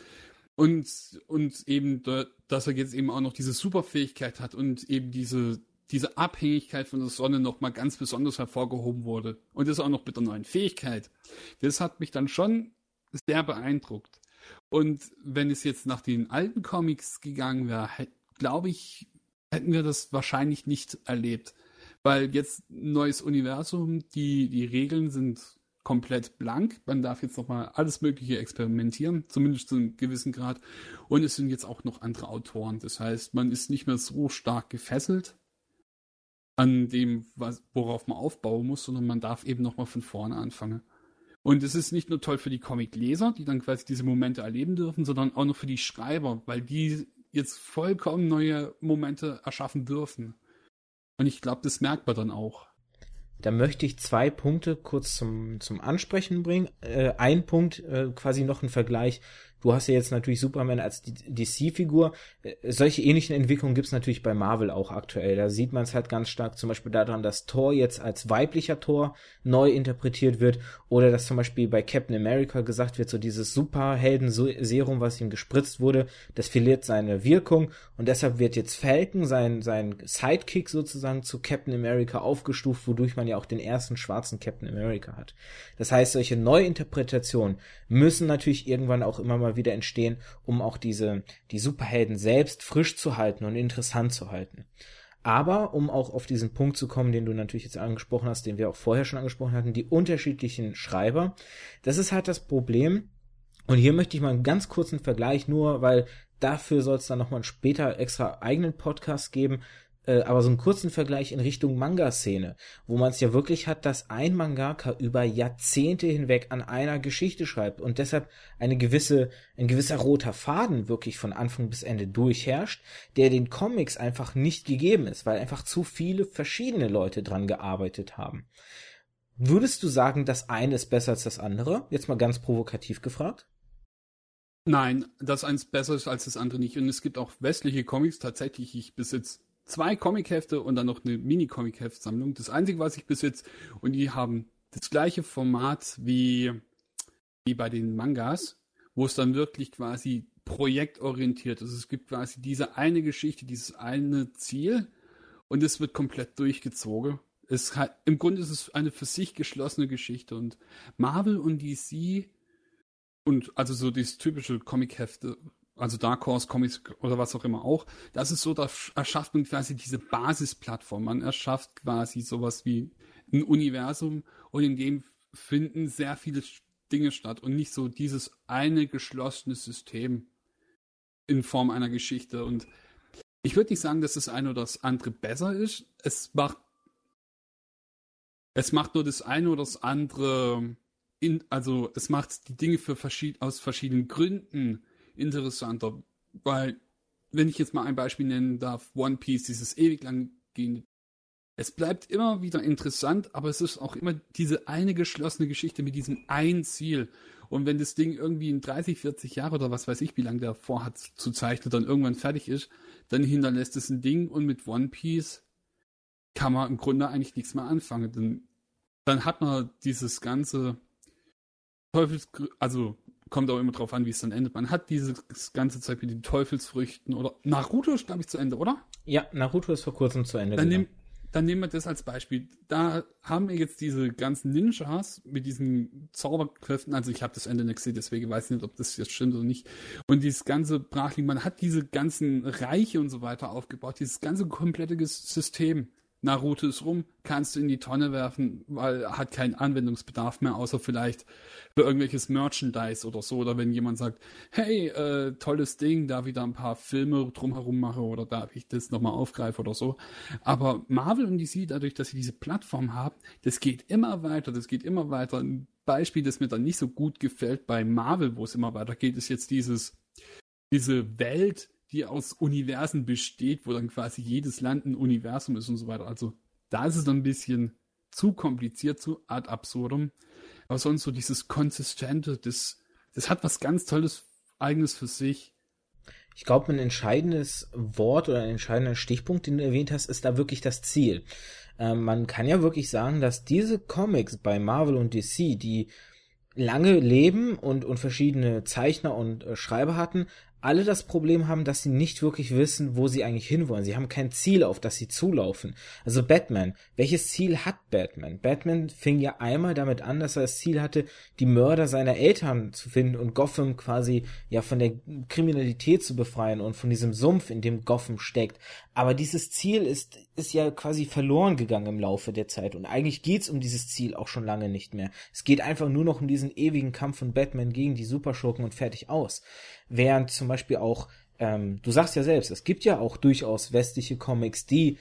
und, und eben, dass er jetzt eben auch noch diese Superfähigkeit hat und eben diese, diese Abhängigkeit von der Sonne nochmal ganz besonders hervorgehoben wurde. Und das auch noch mit der neuen Fähigkeit. Das hat mich dann schon sehr beeindruckt. Und wenn es jetzt nach den alten Comics gegangen wäre, glaube ich, hätten wir das wahrscheinlich nicht erlebt. Weil jetzt ein neues Universum, die, die Regeln sind komplett blank. Man darf jetzt nochmal alles Mögliche experimentieren, zumindest zu einem gewissen Grad. Und es sind jetzt auch noch andere Autoren. Das heißt, man ist nicht mehr so stark gefesselt an dem, was, worauf man aufbauen muss, sondern man darf eben nochmal von vorne anfangen. Und es ist nicht nur toll für die Comicleser, die dann quasi diese Momente erleben dürfen, sondern auch noch für die Schreiber, weil die jetzt vollkommen neue Momente erschaffen dürfen. Und ich glaube, das merkt man dann auch. Da möchte ich zwei Punkte kurz zum, zum Ansprechen bringen. Äh, ein Punkt, äh, quasi noch ein Vergleich Du hast ja jetzt natürlich Superman als DC-Figur. Äh, solche ähnlichen Entwicklungen gibt's natürlich bei Marvel auch aktuell. Da sieht man es halt ganz stark zum Beispiel daran, dass Thor jetzt als weiblicher Thor neu interpretiert wird oder dass zum Beispiel bei Captain America gesagt wird, so dieses Superhelden-Serum, was ihm gespritzt wurde, das verliert seine Wirkung und deshalb wird jetzt Falcon, sein, sein Sidekick sozusagen zu Captain America aufgestuft, wodurch man ja auch den ersten schwarzen Captain America hat. Das heißt, solche Neuinterpretationen müssen natürlich irgendwann auch immer mal mal wieder entstehen, um auch diese, die Superhelden selbst frisch zu halten und interessant zu halten. Aber um auch auf diesen Punkt zu kommen, den du natürlich jetzt angesprochen hast, den wir auch vorher schon angesprochen hatten, die unterschiedlichen Schreiber, das ist halt das Problem. Und hier möchte ich mal einen ganz kurzen Vergleich, nur weil dafür soll es dann nochmal später extra eigenen Podcast geben, äh, aber so einen kurzen Vergleich in Richtung Manga-Szene, wo man es ja wirklich hat, dass ein Mangaka über Jahrzehnte hinweg an einer Geschichte schreibt und deshalb eine gewisse, ein gewisser roter Faden wirklich von Anfang bis Ende durchherrscht, der den Comics einfach nicht gegeben ist, weil einfach zu viele verschiedene Leute dran gearbeitet haben. Würdest du sagen, das eine ist besser als das andere? Jetzt mal ganz provokativ gefragt. Nein, das eins besser ist als das andere nicht. Und es gibt auch westliche Comics tatsächlich. Ich besitze zwei Comichefte und dann noch eine Mini-Comic-Heft-Sammlung. Das Einzige, was ich besitze, und die haben das gleiche Format wie, wie bei den Mangas, wo es dann wirklich quasi projektorientiert ist. Es gibt quasi diese eine Geschichte, dieses eine Ziel und es wird komplett durchgezogen. Es hat, Im Grunde ist es eine für sich geschlossene Geschichte und Marvel und DC und also so dieses typische Comic-Hefte also Dark Horse Comics oder was auch immer auch, das ist so, da erschafft man quasi diese Basisplattform. Man erschafft quasi sowas wie ein Universum und in dem finden sehr viele Dinge statt und nicht so dieses eine geschlossene System in Form einer Geschichte. Und ich würde nicht sagen, dass das eine oder das andere besser ist. Es macht, es macht nur das eine oder das andere, in, also es macht die Dinge für verschied, aus verschiedenen Gründen interessanter, weil, wenn ich jetzt mal ein Beispiel nennen darf, One Piece, dieses ewig lang gehende, es bleibt immer wieder interessant, aber es ist auch immer diese eine geschlossene Geschichte mit diesem ein Ziel. Und wenn das Ding irgendwie in 30, 40 Jahre oder was weiß ich, wie lange der vorhat zu zeichnen, dann irgendwann fertig ist, dann hinterlässt es ein Ding und mit One Piece kann man im Grunde eigentlich nichts mehr anfangen. Dann, dann hat man dieses ganze Teufels, also kommt auch immer drauf an, wie es dann endet. Man hat dieses ganze Zeit mit den Teufelsfrüchten oder Naruto ist, glaube ich, zu Ende, oder? Ja, Naruto ist vor kurzem zu Ende. Dann, nehm, dann nehmen wir das als Beispiel. Da haben wir jetzt diese ganzen Ninjas mit diesen Zauberkräften. Also ich habe das Ende nicht gesehen, deswegen weiß ich nicht, ob das jetzt stimmt oder nicht. Und dieses ganze Brachling, man hat diese ganzen Reiche und so weiter aufgebaut, dieses ganze komplette System. Naruto ist rum, kannst du in die Tonne werfen, weil er hat keinen Anwendungsbedarf mehr, außer vielleicht für irgendwelches Merchandise oder so. Oder wenn jemand sagt, hey, äh, tolles Ding, da wieder ein paar Filme drumherum mache oder darf ich das nochmal aufgreife oder so. Aber Marvel und DC, dadurch, dass sie diese Plattform haben, das geht immer weiter, das geht immer weiter. Ein Beispiel, das mir dann nicht so gut gefällt bei Marvel, wo es immer weiter geht, ist jetzt dieses, diese Welt, die aus Universen besteht, wo dann quasi jedes Land ein Universum ist und so weiter. Also da ist es dann ein bisschen zu kompliziert, zu ad absurdum. Aber sonst so dieses Konsistente, das, das hat was ganz Tolles, eigenes für sich. Ich glaube, ein entscheidendes Wort oder ein entscheidender Stichpunkt, den du erwähnt hast, ist da wirklich das Ziel. Ähm, man kann ja wirklich sagen, dass diese Comics bei Marvel und DC, die lange leben und, und verschiedene Zeichner und äh, Schreiber hatten, alle das Problem haben, dass sie nicht wirklich wissen, wo sie eigentlich hinwollen. Sie haben kein Ziel, auf das sie zulaufen. Also Batman. Welches Ziel hat Batman? Batman fing ja einmal damit an, dass er das Ziel hatte, die Mörder seiner Eltern zu finden und Gotham quasi ja von der Kriminalität zu befreien und von diesem Sumpf, in dem Gotham steckt. Aber dieses Ziel ist, ist ja quasi verloren gegangen im Laufe der Zeit. Und eigentlich geht's um dieses Ziel auch schon lange nicht mehr. Es geht einfach nur noch um diesen ewigen Kampf von Batman gegen die Superschurken und fertig aus. Während zum Beispiel auch, ähm, du sagst ja selbst, es gibt ja auch durchaus westliche Comics, die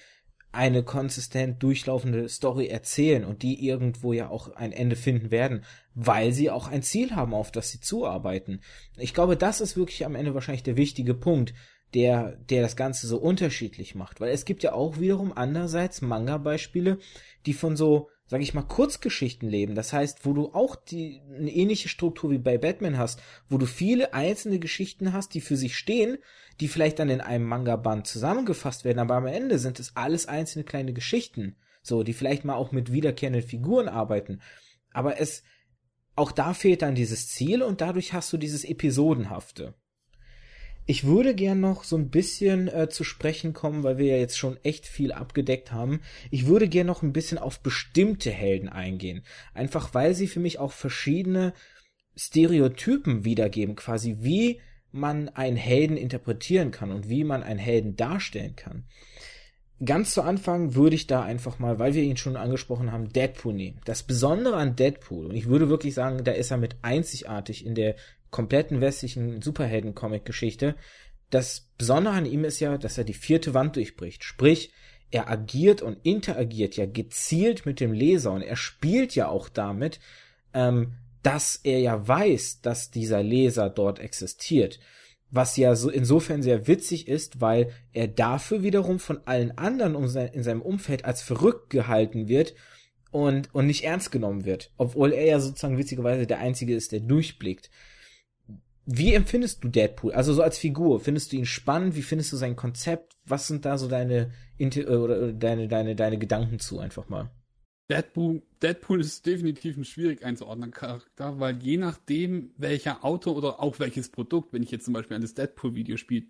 eine konsistent durchlaufende Story erzählen und die irgendwo ja auch ein Ende finden werden, weil sie auch ein Ziel haben, auf das sie zuarbeiten. Ich glaube, das ist wirklich am Ende wahrscheinlich der wichtige Punkt, der, der das Ganze so unterschiedlich macht, weil es gibt ja auch wiederum andererseits Manga-Beispiele, die von so sag ich mal, Kurzgeschichten leben. Das heißt, wo du auch die, eine ähnliche Struktur wie bei Batman hast, wo du viele einzelne Geschichten hast, die für sich stehen, die vielleicht dann in einem Manga-Band zusammengefasst werden, aber am Ende sind es alles einzelne kleine Geschichten. So, die vielleicht mal auch mit wiederkehrenden Figuren arbeiten. Aber es, auch da fehlt dann dieses Ziel und dadurch hast du dieses Episodenhafte. Ich würde gern noch so ein bisschen äh, zu sprechen kommen, weil wir ja jetzt schon echt viel abgedeckt haben. Ich würde gern noch ein bisschen auf bestimmte Helden eingehen. Einfach weil sie für mich auch verschiedene Stereotypen wiedergeben, quasi wie man einen Helden interpretieren kann und wie man einen Helden darstellen kann. Ganz zu Anfang würde ich da einfach mal, weil wir ihn schon angesprochen haben, Deadpool nehmen. Das Besondere an Deadpool, und ich würde wirklich sagen, da ist er mit einzigartig in der kompletten westlichen Superhelden-Comic-Geschichte. Das Besondere an ihm ist ja, dass er die vierte Wand durchbricht. Sprich, er agiert und interagiert ja gezielt mit dem Leser und er spielt ja auch damit, ähm, dass er ja weiß, dass dieser Leser dort existiert. Was ja so insofern sehr witzig ist, weil er dafür wiederum von allen anderen in seinem Umfeld als verrückt gehalten wird und, und nicht ernst genommen wird. Obwohl er ja sozusagen witzigerweise der Einzige ist, der durchblickt. Wie empfindest du Deadpool? Also so als Figur, findest du ihn spannend? Wie findest du sein Konzept? Was sind da so deine oder deine deine deine Gedanken zu einfach mal? Deadpool, Deadpool ist definitiv ein schwierig einzuordnen Charakter, weil je nachdem, welcher Auto oder auch welches Produkt, wenn ich jetzt zum Beispiel an das Deadpool-Videospiel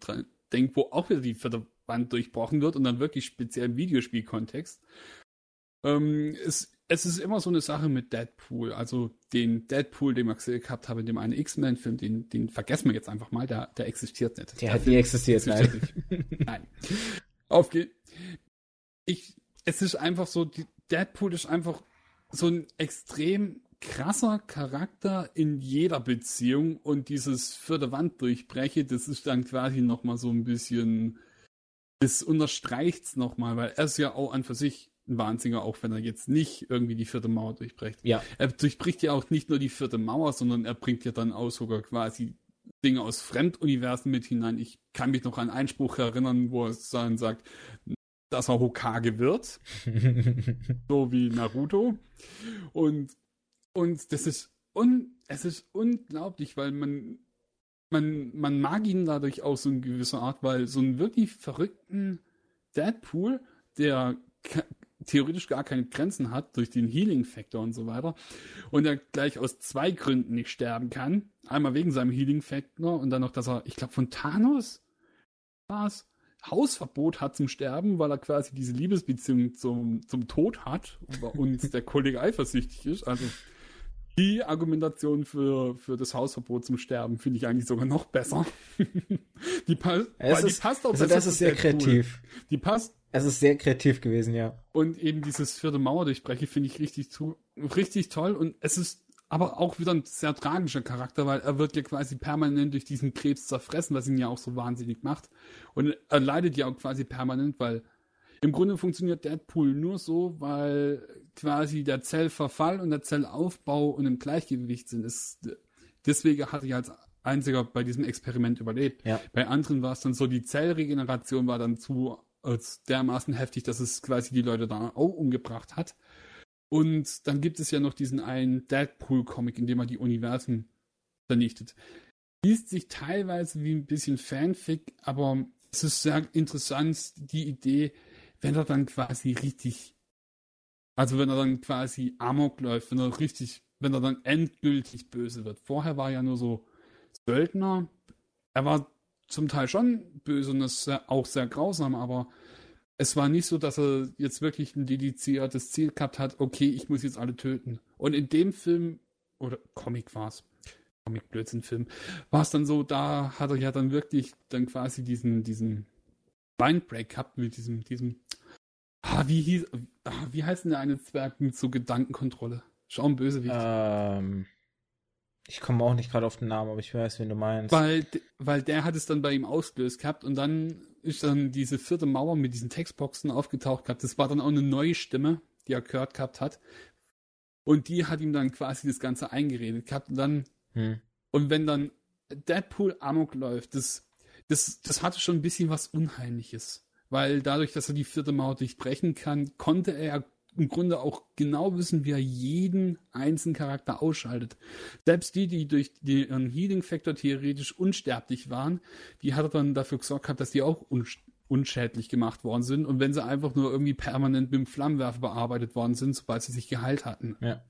denke, wo auch wieder die vierte Wand durchbrochen wird und dann wirklich speziell im Videospielkontext, ähm, es, es ist immer so eine Sache mit Deadpool. Also den Deadpool, den wir gehabt haben, in dem einen X-Men-Film, den, den vergessen wir jetzt einfach mal, der, der existiert nicht. Der, der hat nie existiert, existiert nein. nein. Auf geht. Ich, es ist einfach so, die, Deadpool ist einfach so ein extrem krasser Charakter in jeder Beziehung und dieses vierte Wand durchbreche, das ist dann quasi nochmal so ein bisschen, das unterstreicht's nochmal, weil er ist ja auch an für sich Wahnsinniger, auch wenn er jetzt nicht irgendwie die vierte Mauer durchbricht. Ja. Er durchbricht ja auch nicht nur die vierte Mauer, sondern er bringt ja dann auch sogar quasi Dinge aus Fremduniversen mit hinein. Ich kann mich noch an einen Spruch erinnern, wo er dann sagt, dass er Hokage wird. so wie Naruto. Und, und das ist, un, es ist unglaublich, weil man, man, man mag ihn dadurch auch so in gewisser Art, weil so einen wirklich verrückten Deadpool, der theoretisch gar keine Grenzen hat durch den Healing-Faktor und so weiter und er gleich aus zwei Gründen nicht sterben kann. Einmal wegen seinem Healing-Faktor und dann noch, dass er, ich glaube, von Thanos war es, Hausverbot hat zum Sterben, weil er quasi diese Liebesbeziehung zum, zum Tod hat und der Kollege eifersüchtig ist. Also die Argumentation für, für das Hausverbot zum Sterben finde ich eigentlich sogar noch besser. die, pa die ist, passt auch also Das ist sehr kreativ. Die passt. Es ist sehr kreativ gewesen, ja. Und eben dieses vierte Mauer durchbreche finde ich richtig, zu, richtig toll und es ist aber auch wieder ein sehr tragischer Charakter, weil er wird ja quasi permanent durch diesen Krebs zerfressen, was ihn ja auch so wahnsinnig macht. Und er leidet ja auch quasi permanent, weil im Grunde funktioniert Deadpool nur so, weil quasi der Zellverfall und der Zellaufbau und im Gleichgewicht sind. Es, deswegen hat er als einziger bei diesem Experiment überlebt. Ja. Bei anderen war es dann so, die Zellregeneration war dann zu als dermaßen heftig, dass es quasi die Leute da auch umgebracht hat. Und dann gibt es ja noch diesen einen Deadpool-Comic, in dem er die Universen vernichtet. Liest sich teilweise wie ein bisschen Fanfic, aber es ist sehr interessant, die Idee, wenn er dann quasi richtig, also wenn er dann quasi Amok läuft, wenn er richtig, wenn er dann endgültig böse wird. Vorher war er ja nur so Söldner. Er war zum Teil schon böse und ist auch sehr grausam, aber es war nicht so, dass er jetzt wirklich ein dediziertes Ziel gehabt hat, okay, ich muss jetzt alle töten. Und in dem Film, oder Comic war es, Comic-Blödsinn-Film, war es dann so, da hat er ja dann wirklich dann quasi diesen, diesen Mindbreak gehabt mit diesem, diesem, ah, wie hieß, ah, wie heißt denn der eine Zwerg mit so Gedankenkontrolle? Schauen Bösewicht. Ähm, ich komme auch nicht gerade auf den Namen, aber ich weiß, wen du meinst. Weil, weil der hat es dann bei ihm ausgelöst gehabt und dann ist dann diese vierte Mauer mit diesen Textboxen aufgetaucht gehabt. Das war dann auch eine neue Stimme, die er gehört gehabt hat. Und die hat ihm dann quasi das Ganze eingeredet gehabt. Und dann, hm. und wenn dann Deadpool Amok läuft, das, das, das hatte schon ein bisschen was Unheimliches. Weil dadurch, dass er die vierte Mauer durchbrechen kann, konnte er im Grunde auch genau wissen, wie er jeden einzelnen Charakter ausschaltet. Selbst die, die durch den Healing-Faktor theoretisch unsterblich waren, die hat er dann dafür gesorgt gehabt, dass die auch unschädlich gemacht worden sind und wenn sie einfach nur irgendwie permanent mit dem Flammenwerfer bearbeitet worden sind, sobald sie sich geheilt hatten. Ja.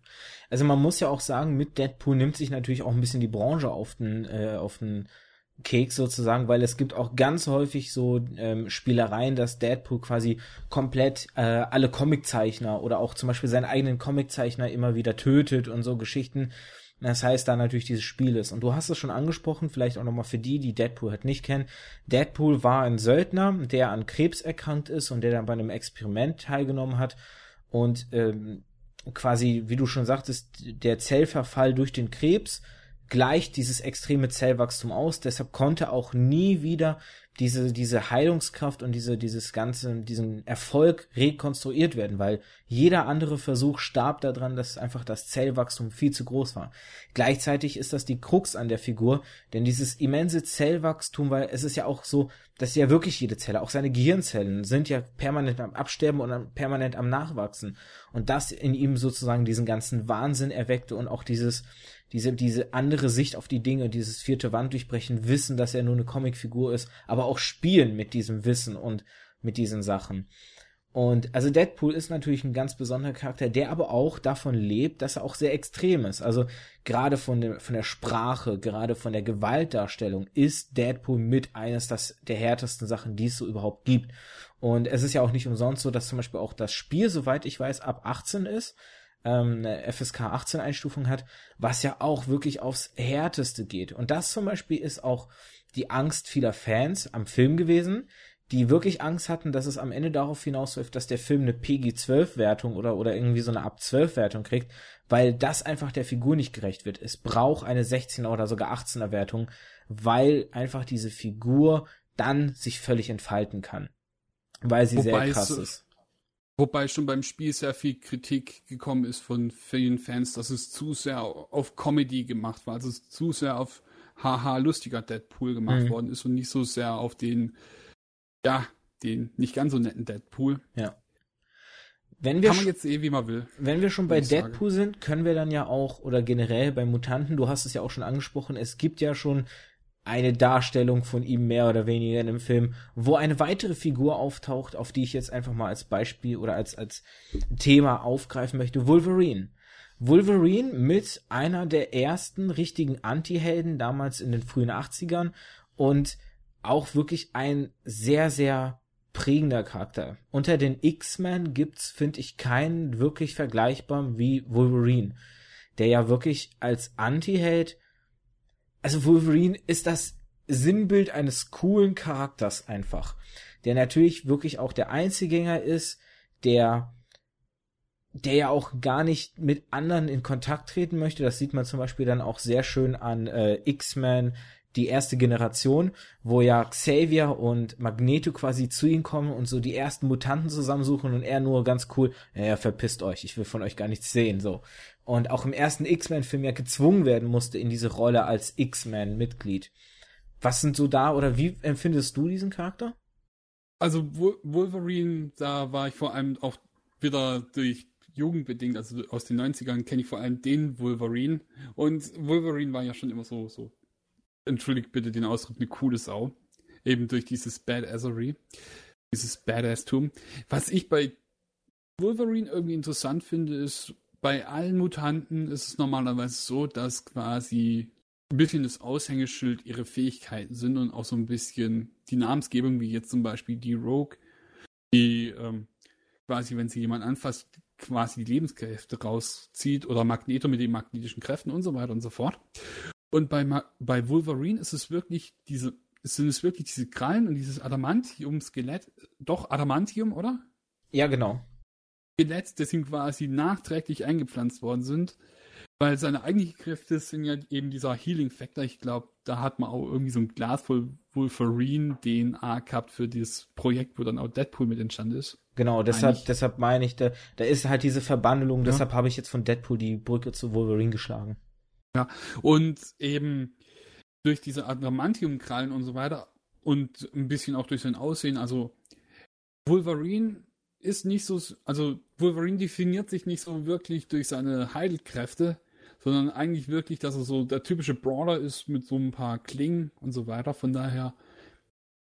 Also man muss ja auch sagen, mit Deadpool nimmt sich natürlich auch ein bisschen die Branche auf den, äh, auf den Keks sozusagen, weil es gibt auch ganz häufig so ähm, Spielereien, dass Deadpool quasi komplett äh, alle Comiczeichner oder auch zum Beispiel seinen eigenen Comiczeichner immer wieder tötet und so Geschichten. Das heißt da natürlich dieses Spiel ist. Und du hast es schon angesprochen, vielleicht auch nochmal für die, die Deadpool halt nicht kennen. Deadpool war ein Söldner, der an Krebs erkrankt ist und der dann bei einem Experiment teilgenommen hat und ähm, quasi, wie du schon sagtest, der Zellverfall durch den Krebs gleicht dieses extreme Zellwachstum aus. Deshalb konnte auch nie wieder diese, diese Heilungskraft und diese, dieses ganze, diesen Erfolg rekonstruiert werden, weil jeder andere Versuch starb daran, dass einfach das Zellwachstum viel zu groß war. Gleichzeitig ist das die Krux an der Figur, denn dieses immense Zellwachstum, weil es ist ja auch so, dass ja wirklich jede Zelle, auch seine Gehirnzellen, sind ja permanent am Absterben und permanent am Nachwachsen. Und das in ihm sozusagen diesen ganzen Wahnsinn erweckte und auch dieses, diese, diese andere Sicht auf die Dinge, dieses vierte Wand durchbrechen, wissen, dass er nur eine Comicfigur ist, aber auch spielen mit diesem Wissen und mit diesen Sachen. Und also Deadpool ist natürlich ein ganz besonderer Charakter, der aber auch davon lebt, dass er auch sehr extrem ist. Also gerade von der, von der Sprache, gerade von der Gewaltdarstellung ist Deadpool mit eines das, der härtesten Sachen, die es so überhaupt gibt. Und es ist ja auch nicht umsonst so, dass zum Beispiel auch das Spiel, soweit ich weiß, ab 18 ist ähm, eine FSK 18 Einstufung hat, was ja auch wirklich aufs härteste geht. Und das zum Beispiel ist auch die Angst vieler Fans am Film gewesen, die wirklich Angst hatten, dass es am Ende darauf hinausläuft, dass der Film eine PG-12-Wertung oder, oder irgendwie so eine Ab-12-Wertung kriegt, weil das einfach der Figur nicht gerecht wird. Es braucht eine 16er oder sogar 18er Wertung, weil einfach diese Figur dann sich völlig entfalten kann. Weil sie Wobei sehr krass ist. Wobei schon beim Spiel sehr viel Kritik gekommen ist von vielen Fans, dass es zu sehr auf Comedy gemacht war, also es zu sehr auf haha lustiger Deadpool gemacht mhm. worden ist und nicht so sehr auf den, ja, den nicht ganz so netten Deadpool. Ja. Wenn wir Kann man jetzt sehen, wie man will. Wenn wir schon bei Deadpool sage. sind, können wir dann ja auch, oder generell bei Mutanten, du hast es ja auch schon angesprochen, es gibt ja schon eine Darstellung von ihm mehr oder weniger in dem Film, wo eine weitere Figur auftaucht, auf die ich jetzt einfach mal als Beispiel oder als, als Thema aufgreifen möchte, Wolverine. Wolverine mit einer der ersten richtigen Anti-Helden damals in den frühen 80ern und auch wirklich ein sehr, sehr prägender Charakter. Unter den X-Men gibt's, finde ich, keinen wirklich vergleichbar wie Wolverine, der ja wirklich als Anti-Held also Wolverine ist das Sinnbild eines coolen Charakters einfach, der natürlich wirklich auch der Einzelgänger ist, der der ja auch gar nicht mit anderen in Kontakt treten möchte. Das sieht man zum Beispiel dann auch sehr schön an äh, X-Men, die erste Generation, wo ja Xavier und Magneto quasi zu ihm kommen und so die ersten Mutanten zusammensuchen und er nur ganz cool, ja, ja verpisst euch, ich will von euch gar nichts sehen, so und auch im ersten X-Men-Film ja gezwungen werden musste in diese Rolle als X-Men-Mitglied. Was sind so da oder wie empfindest du diesen Charakter? Also Wolverine, da war ich vor allem auch wieder durch Jugend bedingt, also aus den 90ern kenne ich vor allem den Wolverine. Und Wolverine war ja schon immer so, so, entschuldigt bitte den Ausdruck, eine coole Sau. Eben durch dieses Badassery, dieses Badass-Tum. Was ich bei Wolverine irgendwie interessant finde, ist, bei allen Mutanten ist es normalerweise so, dass quasi ein bisschen das Aushängeschild ihre Fähigkeiten sind und auch so ein bisschen die Namensgebung, wie jetzt zum Beispiel die Rogue, die ähm, quasi, wenn sie jemand anfasst, quasi die Lebenskräfte rauszieht oder Magneto mit den magnetischen Kräften und so weiter und so fort. Und bei, bei Wolverine ist es wirklich diese, sind es wirklich diese Krallen und dieses Adamantium-Skelett, doch Adamantium, oder? Ja, genau. Skelett, das ihm quasi nachträglich eingepflanzt worden sind. Weil seine eigentlichen Kräfte sind ja eben dieser Healing Factor. Ich glaube, da hat man auch irgendwie so ein Glas voll Wolverine DNA gehabt für dieses Projekt, wo dann auch Deadpool mit entstanden ist. Genau, deshalb, deshalb meine ich, da, da ist halt diese Verbandelung, ja. deshalb habe ich jetzt von Deadpool die Brücke zu Wolverine geschlagen. Ja, und eben durch diese Adamantium-Krallen und so weiter und ein bisschen auch durch sein Aussehen, also Wolverine ist nicht so, also Wolverine definiert sich nicht so wirklich durch seine Heilkräfte, sondern eigentlich wirklich, dass er so der typische Brawler ist mit so ein paar Klingen und so weiter. Von daher,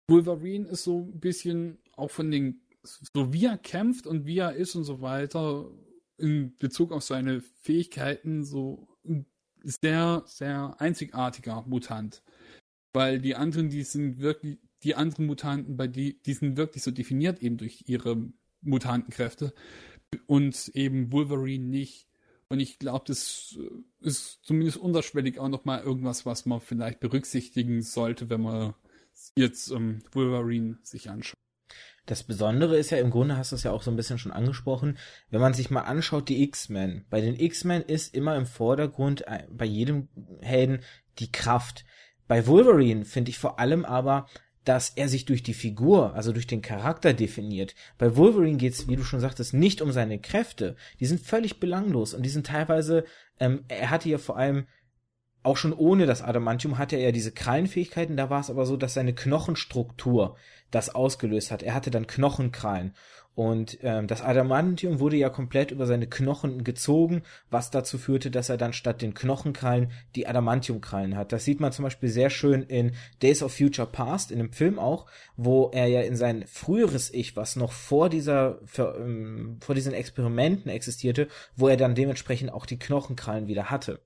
Wolverine ist so ein bisschen auch von den, so wie er kämpft und wie er ist und so weiter, in Bezug auf seine Fähigkeiten, so sehr, sehr einzigartiger Mutant. Weil die anderen, die sind wirklich, die anderen Mutanten, bei die, die sind wirklich so definiert eben durch ihre Mutantenkräfte und eben Wolverine nicht. Und ich glaube, das ist zumindest unterschwellig auch nochmal irgendwas, was man vielleicht berücksichtigen sollte, wenn man jetzt ähm, Wolverine sich anschaut. Das Besondere ist ja im Grunde, hast du es ja auch so ein bisschen schon angesprochen, wenn man sich mal anschaut, die X-Men. Bei den X-Men ist immer im Vordergrund äh, bei jedem Helden die Kraft. Bei Wolverine finde ich vor allem aber, dass er sich durch die Figur, also durch den Charakter definiert. Bei Wolverine geht's, wie du schon sagtest, nicht um seine Kräfte. Die sind völlig belanglos und die sind teilweise, ähm, er hatte ja vor allem auch schon ohne das Adamantium hatte er ja diese Krallenfähigkeiten, da war es aber so, dass seine Knochenstruktur das ausgelöst hat. Er hatte dann Knochenkrallen. Und ähm, das Adamantium wurde ja komplett über seine Knochen gezogen, was dazu führte, dass er dann statt den Knochenkrallen die Adamantiumkrallen hat. Das sieht man zum Beispiel sehr schön in Days of Future Past, in dem Film auch, wo er ja in sein früheres Ich, was noch vor dieser für, ähm, vor diesen Experimenten existierte, wo er dann dementsprechend auch die Knochenkrallen wieder hatte.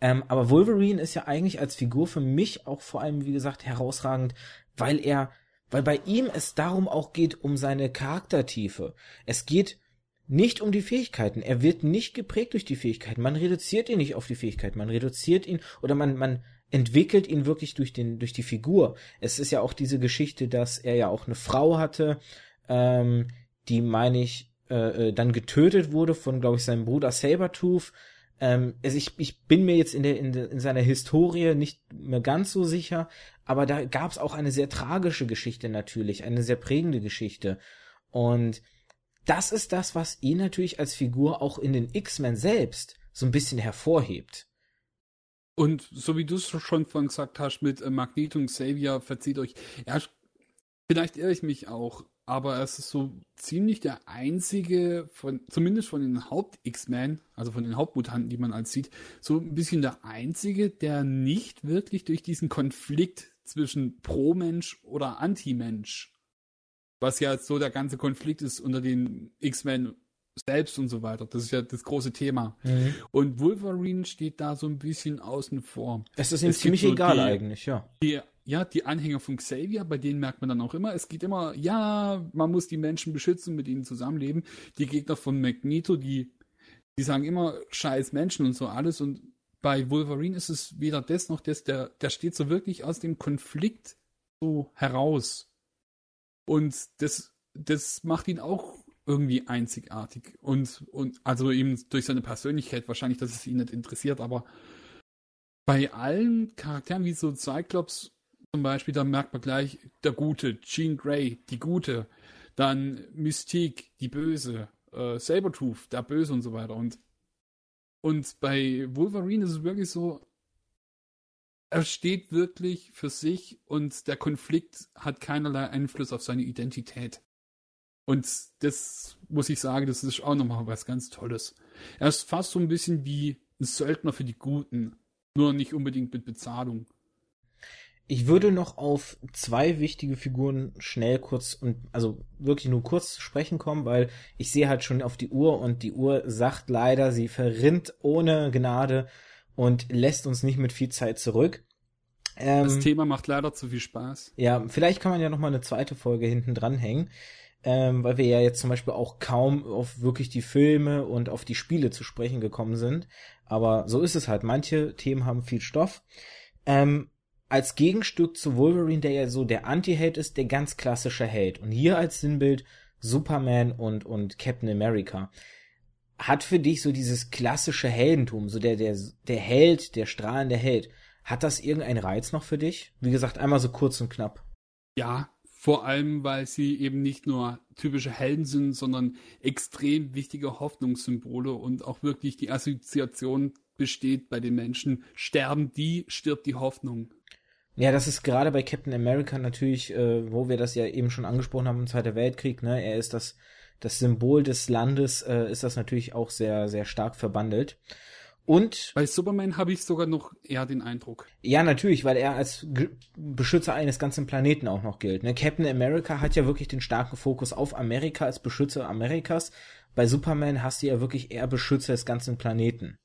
Ähm, aber Wolverine ist ja eigentlich als Figur für mich auch vor allem, wie gesagt, herausragend, weil er, weil bei ihm es darum auch geht, um seine Charaktertiefe. Es geht nicht um die Fähigkeiten. Er wird nicht geprägt durch die Fähigkeiten. Man reduziert ihn nicht auf die Fähigkeiten. Man reduziert ihn oder man, man entwickelt ihn wirklich durch den, durch die Figur. Es ist ja auch diese Geschichte, dass er ja auch eine Frau hatte, ähm, die, meine ich, äh, äh dann getötet wurde von, glaube ich, seinem Bruder Sabertooth ähm, also ich, ich bin mir jetzt in, der, in, in seiner Historie nicht mehr ganz so sicher, aber da gab es auch eine sehr tragische Geschichte natürlich, eine sehr prägende Geschichte. Und das ist das, was ihn natürlich als Figur auch in den X-Men selbst so ein bisschen hervorhebt. Und so wie du es schon vorhin gesagt hast mit äh, Magneto und Xavier, verzieht euch. Ja, vielleicht irre ich mich auch, aber es ist so ziemlich der einzige, von, zumindest von den Haupt-X-Men, also von den Hauptmutanten, die man als sieht, so ein bisschen der einzige, der nicht wirklich durch diesen Konflikt zwischen Pro-Mensch oder Anti-Mensch, was ja so der ganze Konflikt ist unter den X-Men selbst und so weiter. Das ist ja das große Thema. Mhm. Und Wolverine steht da so ein bisschen außen vor. Es ist ihm ziemlich so egal die, eigentlich, ja. Die ja, die Anhänger von Xavier, bei denen merkt man dann auch immer, es geht immer, ja, man muss die Menschen beschützen, mit ihnen zusammenleben. Die Gegner von Magneto, die, die sagen immer, scheiß Menschen und so alles. Und bei Wolverine ist es weder das noch das, der, der steht so wirklich aus dem Konflikt so heraus. Und das, das macht ihn auch irgendwie einzigartig. Und, und also eben durch seine Persönlichkeit, wahrscheinlich, dass es ihn nicht interessiert, aber bei allen Charakteren wie so Cyclops zum Beispiel, da merkt man gleich, der Gute, Jean Grey, die Gute, dann Mystique, die Böse, äh, Sabertooth, der Böse und so weiter. Und, und bei Wolverine ist es wirklich so, er steht wirklich für sich und der Konflikt hat keinerlei Einfluss auf seine Identität. Und das muss ich sagen, das ist auch nochmal was ganz Tolles. Er ist fast so ein bisschen wie ein Söldner für die Guten, nur nicht unbedingt mit Bezahlung. Ich würde noch auf zwei wichtige Figuren schnell kurz und also wirklich nur kurz zu sprechen kommen, weil ich sehe halt schon auf die Uhr und die Uhr sagt leider, sie verrinnt ohne Gnade und lässt uns nicht mit viel Zeit zurück. Ähm, das Thema macht leider zu viel Spaß. Ja, vielleicht kann man ja noch mal eine zweite Folge hinten dranhängen, ähm, weil wir ja jetzt zum Beispiel auch kaum auf wirklich die Filme und auf die Spiele zu sprechen gekommen sind. Aber so ist es halt. Manche Themen haben viel Stoff. Ähm, als Gegenstück zu Wolverine, der ja so der Anti-Held ist, der ganz klassische Held. Und hier als Sinnbild Superman und, und Captain America. Hat für dich so dieses klassische Heldentum, so der, der, der Held, der strahlende Held, hat das irgendeinen Reiz noch für dich? Wie gesagt, einmal so kurz und knapp. Ja, vor allem, weil sie eben nicht nur typische Helden sind, sondern extrem wichtige Hoffnungssymbole und auch wirklich die Assoziation besteht bei den Menschen. Sterben die, stirbt die Hoffnung. Ja, das ist gerade bei Captain America natürlich, äh, wo wir das ja eben schon angesprochen haben im Zweiten Weltkrieg, ne? Er ist das, das Symbol des Landes, äh, ist das natürlich auch sehr, sehr stark verbandelt. Und bei Superman habe ich sogar noch eher den Eindruck. Ja, natürlich, weil er als G Beschützer eines ganzen Planeten auch noch gilt. Ne? Captain America hat ja wirklich den starken Fokus auf Amerika als Beschützer Amerikas. Bei Superman hast du ja wirklich eher Beschützer des ganzen Planeten.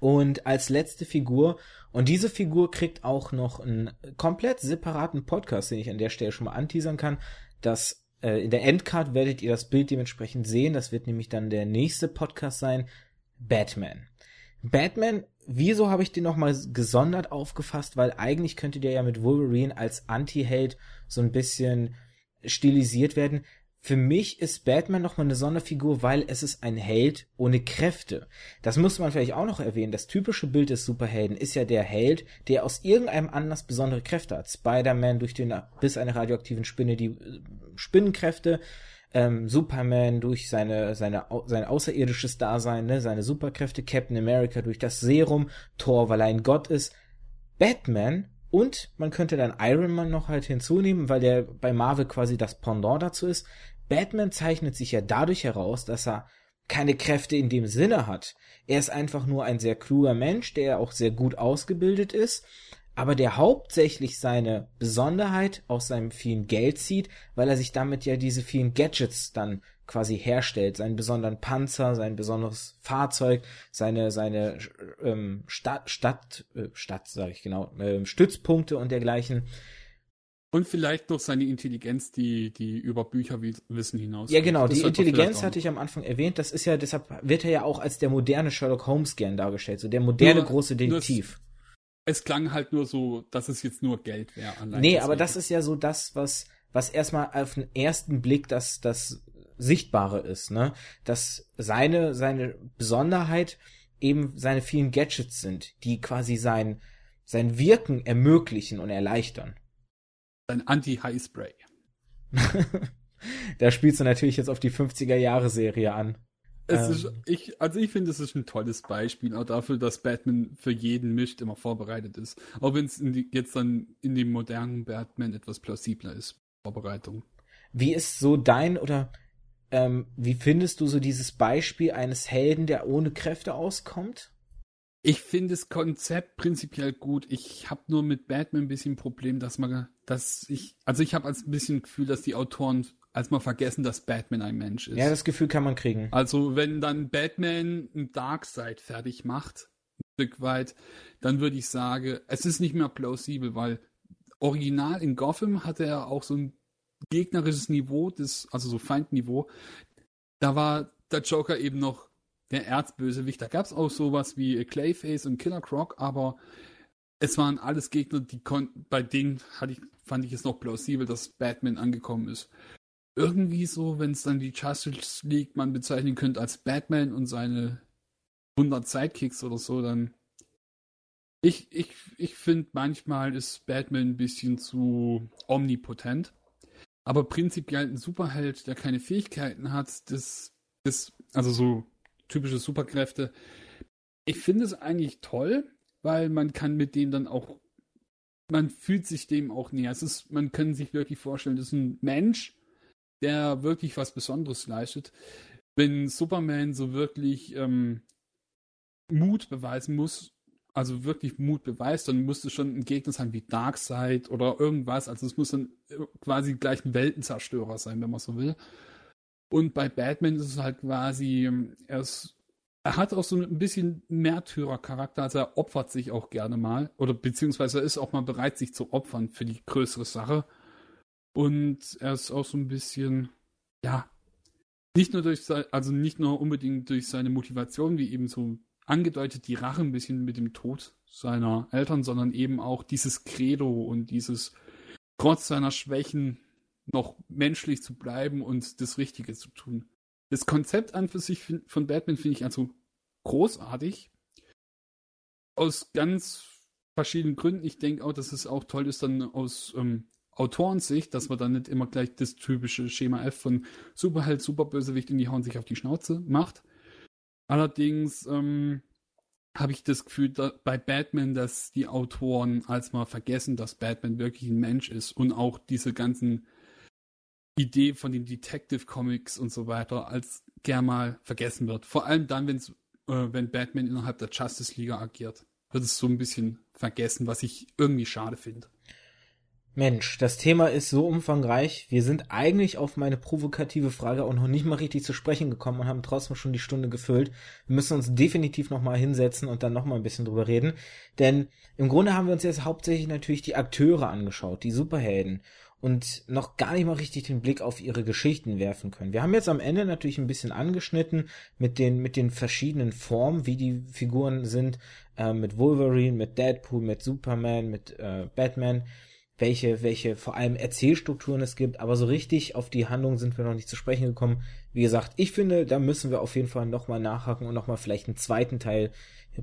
Und als letzte Figur, und diese Figur kriegt auch noch einen komplett separaten Podcast, den ich an der Stelle schon mal anteasern kann. Das äh, in der Endcard werdet ihr das Bild dementsprechend sehen. Das wird nämlich dann der nächste Podcast sein. Batman. Batman, wieso habe ich den nochmal gesondert aufgefasst? Weil eigentlich könnte der ja mit Wolverine als Anti-Held so ein bisschen stilisiert werden. Für mich ist Batman nochmal eine Sonderfigur, weil es ist ein Held ohne Kräfte. Das muss man vielleicht auch noch erwähnen. Das typische Bild des Superhelden ist ja der Held, der aus irgendeinem Anlass besondere Kräfte hat. Spider-Man durch den bis einer radioaktiven Spinne die äh, Spinnenkräfte, ähm, Superman durch seine, seine, sein außerirdisches Dasein, ne, seine Superkräfte, Captain America durch das Serum, Thor, weil er ein Gott ist. Batman und man könnte dann Iron Man noch halt hinzunehmen, weil der bei Marvel quasi das Pendant dazu ist. Batman zeichnet sich ja dadurch heraus, dass er keine Kräfte in dem Sinne hat. Er ist einfach nur ein sehr kluger Mensch, der auch sehr gut ausgebildet ist, aber der hauptsächlich seine Besonderheit aus seinem vielen Geld zieht, weil er sich damit ja diese vielen Gadgets dann quasi herstellt, seinen besonderen Panzer, sein besonderes Fahrzeug, seine seine ähm, Stadt Stadt äh, Stadt sage ich genau äh, Stützpunkte und dergleichen. Und vielleicht noch seine Intelligenz, die, die über Bücherwissen hinaus. Ja, genau, die Intelligenz hatte ich am Anfang erwähnt. Das ist ja, deshalb wird er ja auch als der moderne Sherlock Holmes gern dargestellt, so der moderne nur, große Detektiv. Es, es, klang halt nur so, dass es jetzt nur Geld wäre. Nee, aber das ist ja so das, was, was erstmal auf den ersten Blick das, das Sichtbare ist, ne? Dass seine, seine Besonderheit eben seine vielen Gadgets sind, die quasi sein, sein Wirken ermöglichen und erleichtern. Ein Anti-High-Spray. da spielst du natürlich jetzt auf die 50er-Jahre-Serie an. Ähm. ist, ich, also ich finde, es ist ein tolles Beispiel, auch dafür, dass Batman für jeden Mist immer vorbereitet ist. Auch wenn es jetzt dann in dem modernen Batman etwas plausibler ist, Vorbereitung. Wie ist so dein oder ähm, wie findest du so dieses Beispiel eines Helden, der ohne Kräfte auskommt? Ich finde das Konzept prinzipiell gut. Ich habe nur mit Batman ein bisschen ein Problem, dass man, dass ich, also ich habe als ein bisschen Gefühl, dass die Autoren als mal vergessen, dass Batman ein Mensch ist. Ja, das Gefühl kann man kriegen. Also wenn dann Batman ein Darkseid fertig macht, ein Stück weit, dann würde ich sagen, es ist nicht mehr plausibel, weil original in Gotham hatte er auch so ein gegnerisches Niveau, das, also so Feindniveau. Da war der Joker eben noch der Erzbösewicht. Da gab es auch sowas wie Clayface und Killer Croc, aber es waren alles Gegner, die bei denen ich, fand ich es noch plausibel, dass Batman angekommen ist. Irgendwie so, wenn es dann die Justice League man bezeichnen könnte als Batman und seine 100 Sidekicks oder so, dann ich, ich, ich finde, manchmal ist Batman ein bisschen zu omnipotent. Aber prinzipiell ein Superheld, der keine Fähigkeiten hat, das, das, also so typische Superkräfte. Ich finde es eigentlich toll, weil man kann mit dem dann auch, man fühlt sich dem auch näher. Es ist, man kann sich wirklich vorstellen, das ist ein Mensch, der wirklich was Besonderes leistet. Wenn Superman so wirklich ähm, Mut beweisen muss, also wirklich Mut beweist, dann muss es schon ein Gegner sein wie Darkseid oder irgendwas. Also es muss dann quasi gleich ein Weltenzerstörer sein, wenn man so will. Und bei Batman ist es halt quasi, ähm, er, ist, er hat auch so ein bisschen Märtyrercharakter, also er opfert sich auch gerne mal. Oder beziehungsweise er ist auch mal bereit, sich zu opfern für die größere Sache. Und er ist auch so ein bisschen, ja, nicht nur durch also nicht nur unbedingt durch seine Motivation, wie eben so angedeutet, die Rache ein bisschen mit dem Tod seiner Eltern, sondern eben auch dieses Credo und dieses trotz seiner Schwächen noch menschlich zu bleiben und das Richtige zu tun. Das Konzept an für sich von Batman finde ich also großartig. Aus ganz verschiedenen Gründen. Ich denke auch, dass es auch toll ist, dann aus ähm, Autorensicht, dass man dann nicht immer gleich das typische Schema F von Superheld, Superbösewicht in die Hauen sich auf die Schnauze macht. Allerdings ähm, habe ich das Gefühl bei Batman, dass die Autoren als mal vergessen, dass Batman wirklich ein Mensch ist und auch diese ganzen Idee von den Detective Comics und so weiter als gern mal vergessen wird. Vor allem dann, wenn's, äh, wenn Batman innerhalb der Justice League agiert, wird es so ein bisschen vergessen, was ich irgendwie schade finde. Mensch, das Thema ist so umfangreich. Wir sind eigentlich auf meine provokative Frage auch noch nicht mal richtig zu sprechen gekommen und haben trotzdem schon die Stunde gefüllt. Wir müssen uns definitiv noch mal hinsetzen und dann noch mal ein bisschen drüber reden, denn im Grunde haben wir uns jetzt hauptsächlich natürlich die Akteure angeschaut, die Superhelden und noch gar nicht mal richtig den Blick auf ihre Geschichten werfen können. Wir haben jetzt am Ende natürlich ein bisschen angeschnitten mit den, mit den verschiedenen Formen, wie die Figuren sind, äh, mit Wolverine, mit Deadpool, mit Superman, mit äh, Batman, welche, welche vor allem Erzählstrukturen es gibt, aber so richtig auf die Handlung sind wir noch nicht zu sprechen gekommen. Wie gesagt, ich finde, da müssen wir auf jeden Fall nochmal nachhaken und nochmal vielleicht einen zweiten Teil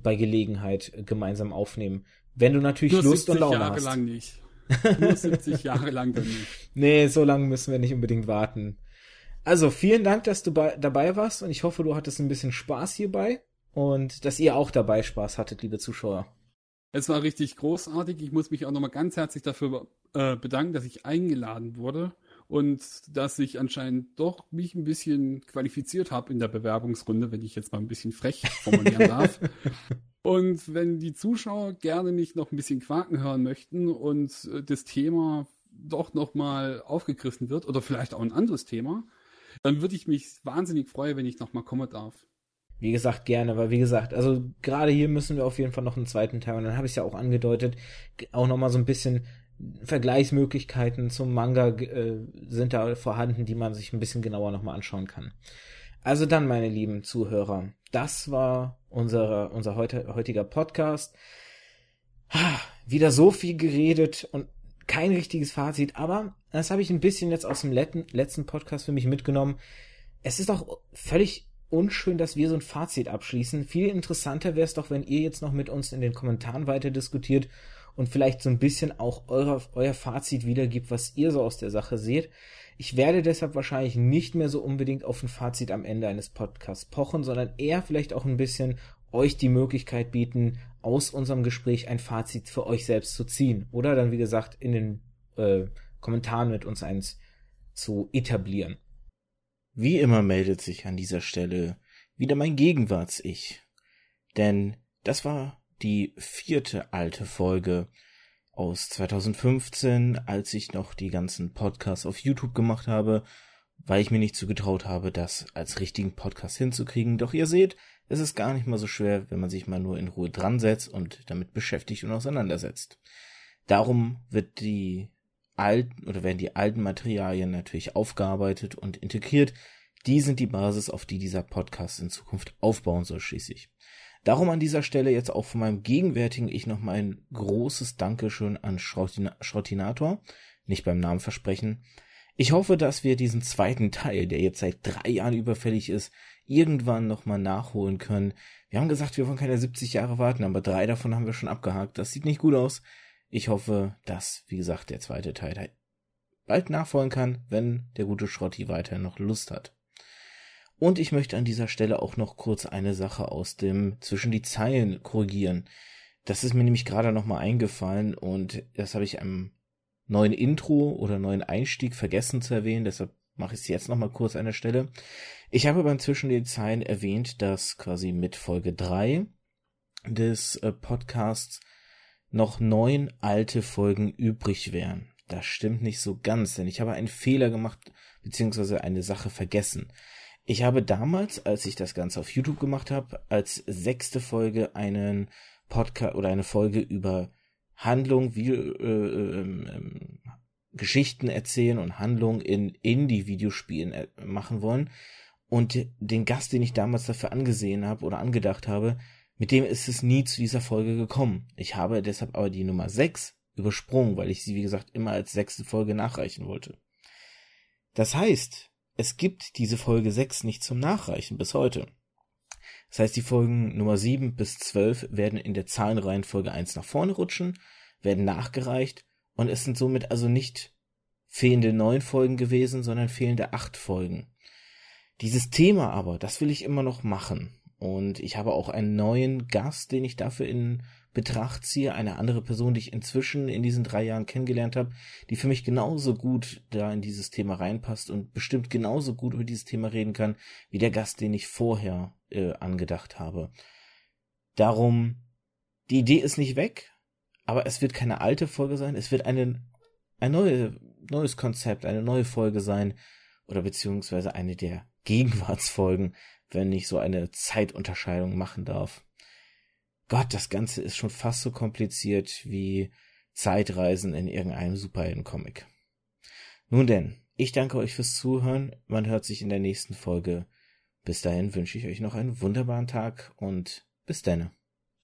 bei Gelegenheit gemeinsam aufnehmen. Wenn du natürlich Nur Lust und Laune Jahre hast. lang nicht. Nur 70 Jahre lang dann nicht. Nee, so lange müssen wir nicht unbedingt warten. Also, vielen Dank, dass du bei, dabei warst und ich hoffe, du hattest ein bisschen Spaß hierbei und dass ihr auch dabei Spaß hattet, liebe Zuschauer. Es war richtig großartig. Ich muss mich auch nochmal ganz herzlich dafür äh, bedanken, dass ich eingeladen wurde und dass ich anscheinend doch mich ein bisschen qualifiziert habe in der Bewerbungsrunde, wenn ich jetzt mal ein bisschen frech formulieren darf. Und wenn die Zuschauer gerne mich noch ein bisschen quaken hören möchten und äh, das Thema doch nochmal aufgegriffen wird oder vielleicht auch ein anderes Thema, dann würde ich mich wahnsinnig freuen, wenn ich nochmal kommen darf. Wie gesagt, gerne, weil wie gesagt, also gerade hier müssen wir auf jeden Fall noch einen zweiten Teil und dann habe ich es ja auch angedeutet, auch nochmal so ein bisschen Vergleichsmöglichkeiten zum Manga äh, sind da vorhanden, die man sich ein bisschen genauer nochmal anschauen kann. Also dann, meine lieben Zuhörer, das war unser heute, heutiger Podcast. Wieder so viel geredet und kein richtiges Fazit, aber das habe ich ein bisschen jetzt aus dem letzten, letzten Podcast für mich mitgenommen. Es ist auch völlig unschön, dass wir so ein Fazit abschließen. Viel interessanter wäre es doch, wenn ihr jetzt noch mit uns in den Kommentaren weiter diskutiert und vielleicht so ein bisschen auch eure, euer Fazit wiedergibt, was ihr so aus der Sache seht. Ich werde deshalb wahrscheinlich nicht mehr so unbedingt auf ein Fazit am Ende eines Podcasts pochen, sondern eher vielleicht auch ein bisschen euch die Möglichkeit bieten, aus unserem Gespräch ein Fazit für euch selbst zu ziehen. Oder dann, wie gesagt, in den äh, Kommentaren mit uns eins zu etablieren. Wie immer meldet sich an dieser Stelle wieder mein Gegenwarts-Ich. Denn das war die vierte alte Folge aus 2015, als ich noch die ganzen Podcasts auf YouTube gemacht habe, weil ich mir nicht zugetraut habe, das als richtigen Podcast hinzukriegen. Doch ihr seht, es ist gar nicht mal so schwer, wenn man sich mal nur in Ruhe dran setzt und damit beschäftigt und auseinandersetzt. Darum wird die alten oder werden die alten Materialien natürlich aufgearbeitet und integriert. Die sind die Basis, auf die dieser Podcast in Zukunft aufbauen soll schließlich. Darum an dieser Stelle jetzt auch von meinem gegenwärtigen Ich noch mal ein großes Dankeschön an Schrottinator, nicht beim Namen versprechen. Ich hoffe, dass wir diesen zweiten Teil, der jetzt seit drei Jahren überfällig ist, irgendwann noch mal nachholen können. Wir haben gesagt, wir wollen keine 70 Jahre warten, aber drei davon haben wir schon abgehakt. Das sieht nicht gut aus. Ich hoffe, dass, wie gesagt, der zweite Teil bald nachfolgen kann, wenn der gute Schrotti weiterhin noch Lust hat. Und ich möchte an dieser Stelle auch noch kurz eine Sache aus dem zwischen die Zeilen korrigieren. Das ist mir nämlich gerade noch mal eingefallen und das habe ich am neuen Intro oder neuen Einstieg vergessen zu erwähnen, deshalb mache ich es jetzt noch mal kurz an der Stelle. Ich habe beim zwischen den Zeilen erwähnt, dass quasi mit Folge drei des äh, Podcasts noch neun alte Folgen übrig wären. Das stimmt nicht so ganz, denn ich habe einen Fehler gemacht, beziehungsweise eine Sache vergessen. Ich habe damals, als ich das Ganze auf YouTube gemacht habe, als sechste Folge einen Podcast oder eine Folge über Handlung, wie äh, äh, äh, Geschichten erzählen und Handlung in Indie-Videospielen äh, machen wollen. Und den Gast, den ich damals dafür angesehen habe oder angedacht habe, mit dem ist es nie zu dieser Folge gekommen. Ich habe deshalb aber die Nummer 6 übersprungen, weil ich sie, wie gesagt, immer als sechste Folge nachreichen wollte. Das heißt, es gibt diese Folge 6 nicht zum Nachreichen bis heute. Das heißt, die Folgen Nummer 7 bis 12 werden in der Zahlenreihenfolge 1 nach vorne rutschen, werden nachgereicht und es sind somit also nicht fehlende neun Folgen gewesen, sondern fehlende acht Folgen. Dieses Thema aber, das will ich immer noch machen. Und ich habe auch einen neuen Gast, den ich dafür in Betracht ziehe, eine andere Person, die ich inzwischen in diesen drei Jahren kennengelernt habe, die für mich genauso gut da in dieses Thema reinpasst und bestimmt genauso gut über dieses Thema reden kann, wie der Gast, den ich vorher äh, angedacht habe. Darum, die Idee ist nicht weg, aber es wird keine alte Folge sein, es wird eine, ein neue, neues Konzept, eine neue Folge sein, oder beziehungsweise eine der Gegenwartsfolgen, wenn ich so eine Zeitunterscheidung machen darf. Gott, das Ganze ist schon fast so kompliziert wie Zeitreisen in irgendeinem Superheldencomic. Nun denn, ich danke euch fürs Zuhören. Man hört sich in der nächsten Folge. Bis dahin wünsche ich euch noch einen wunderbaren Tag und bis denne.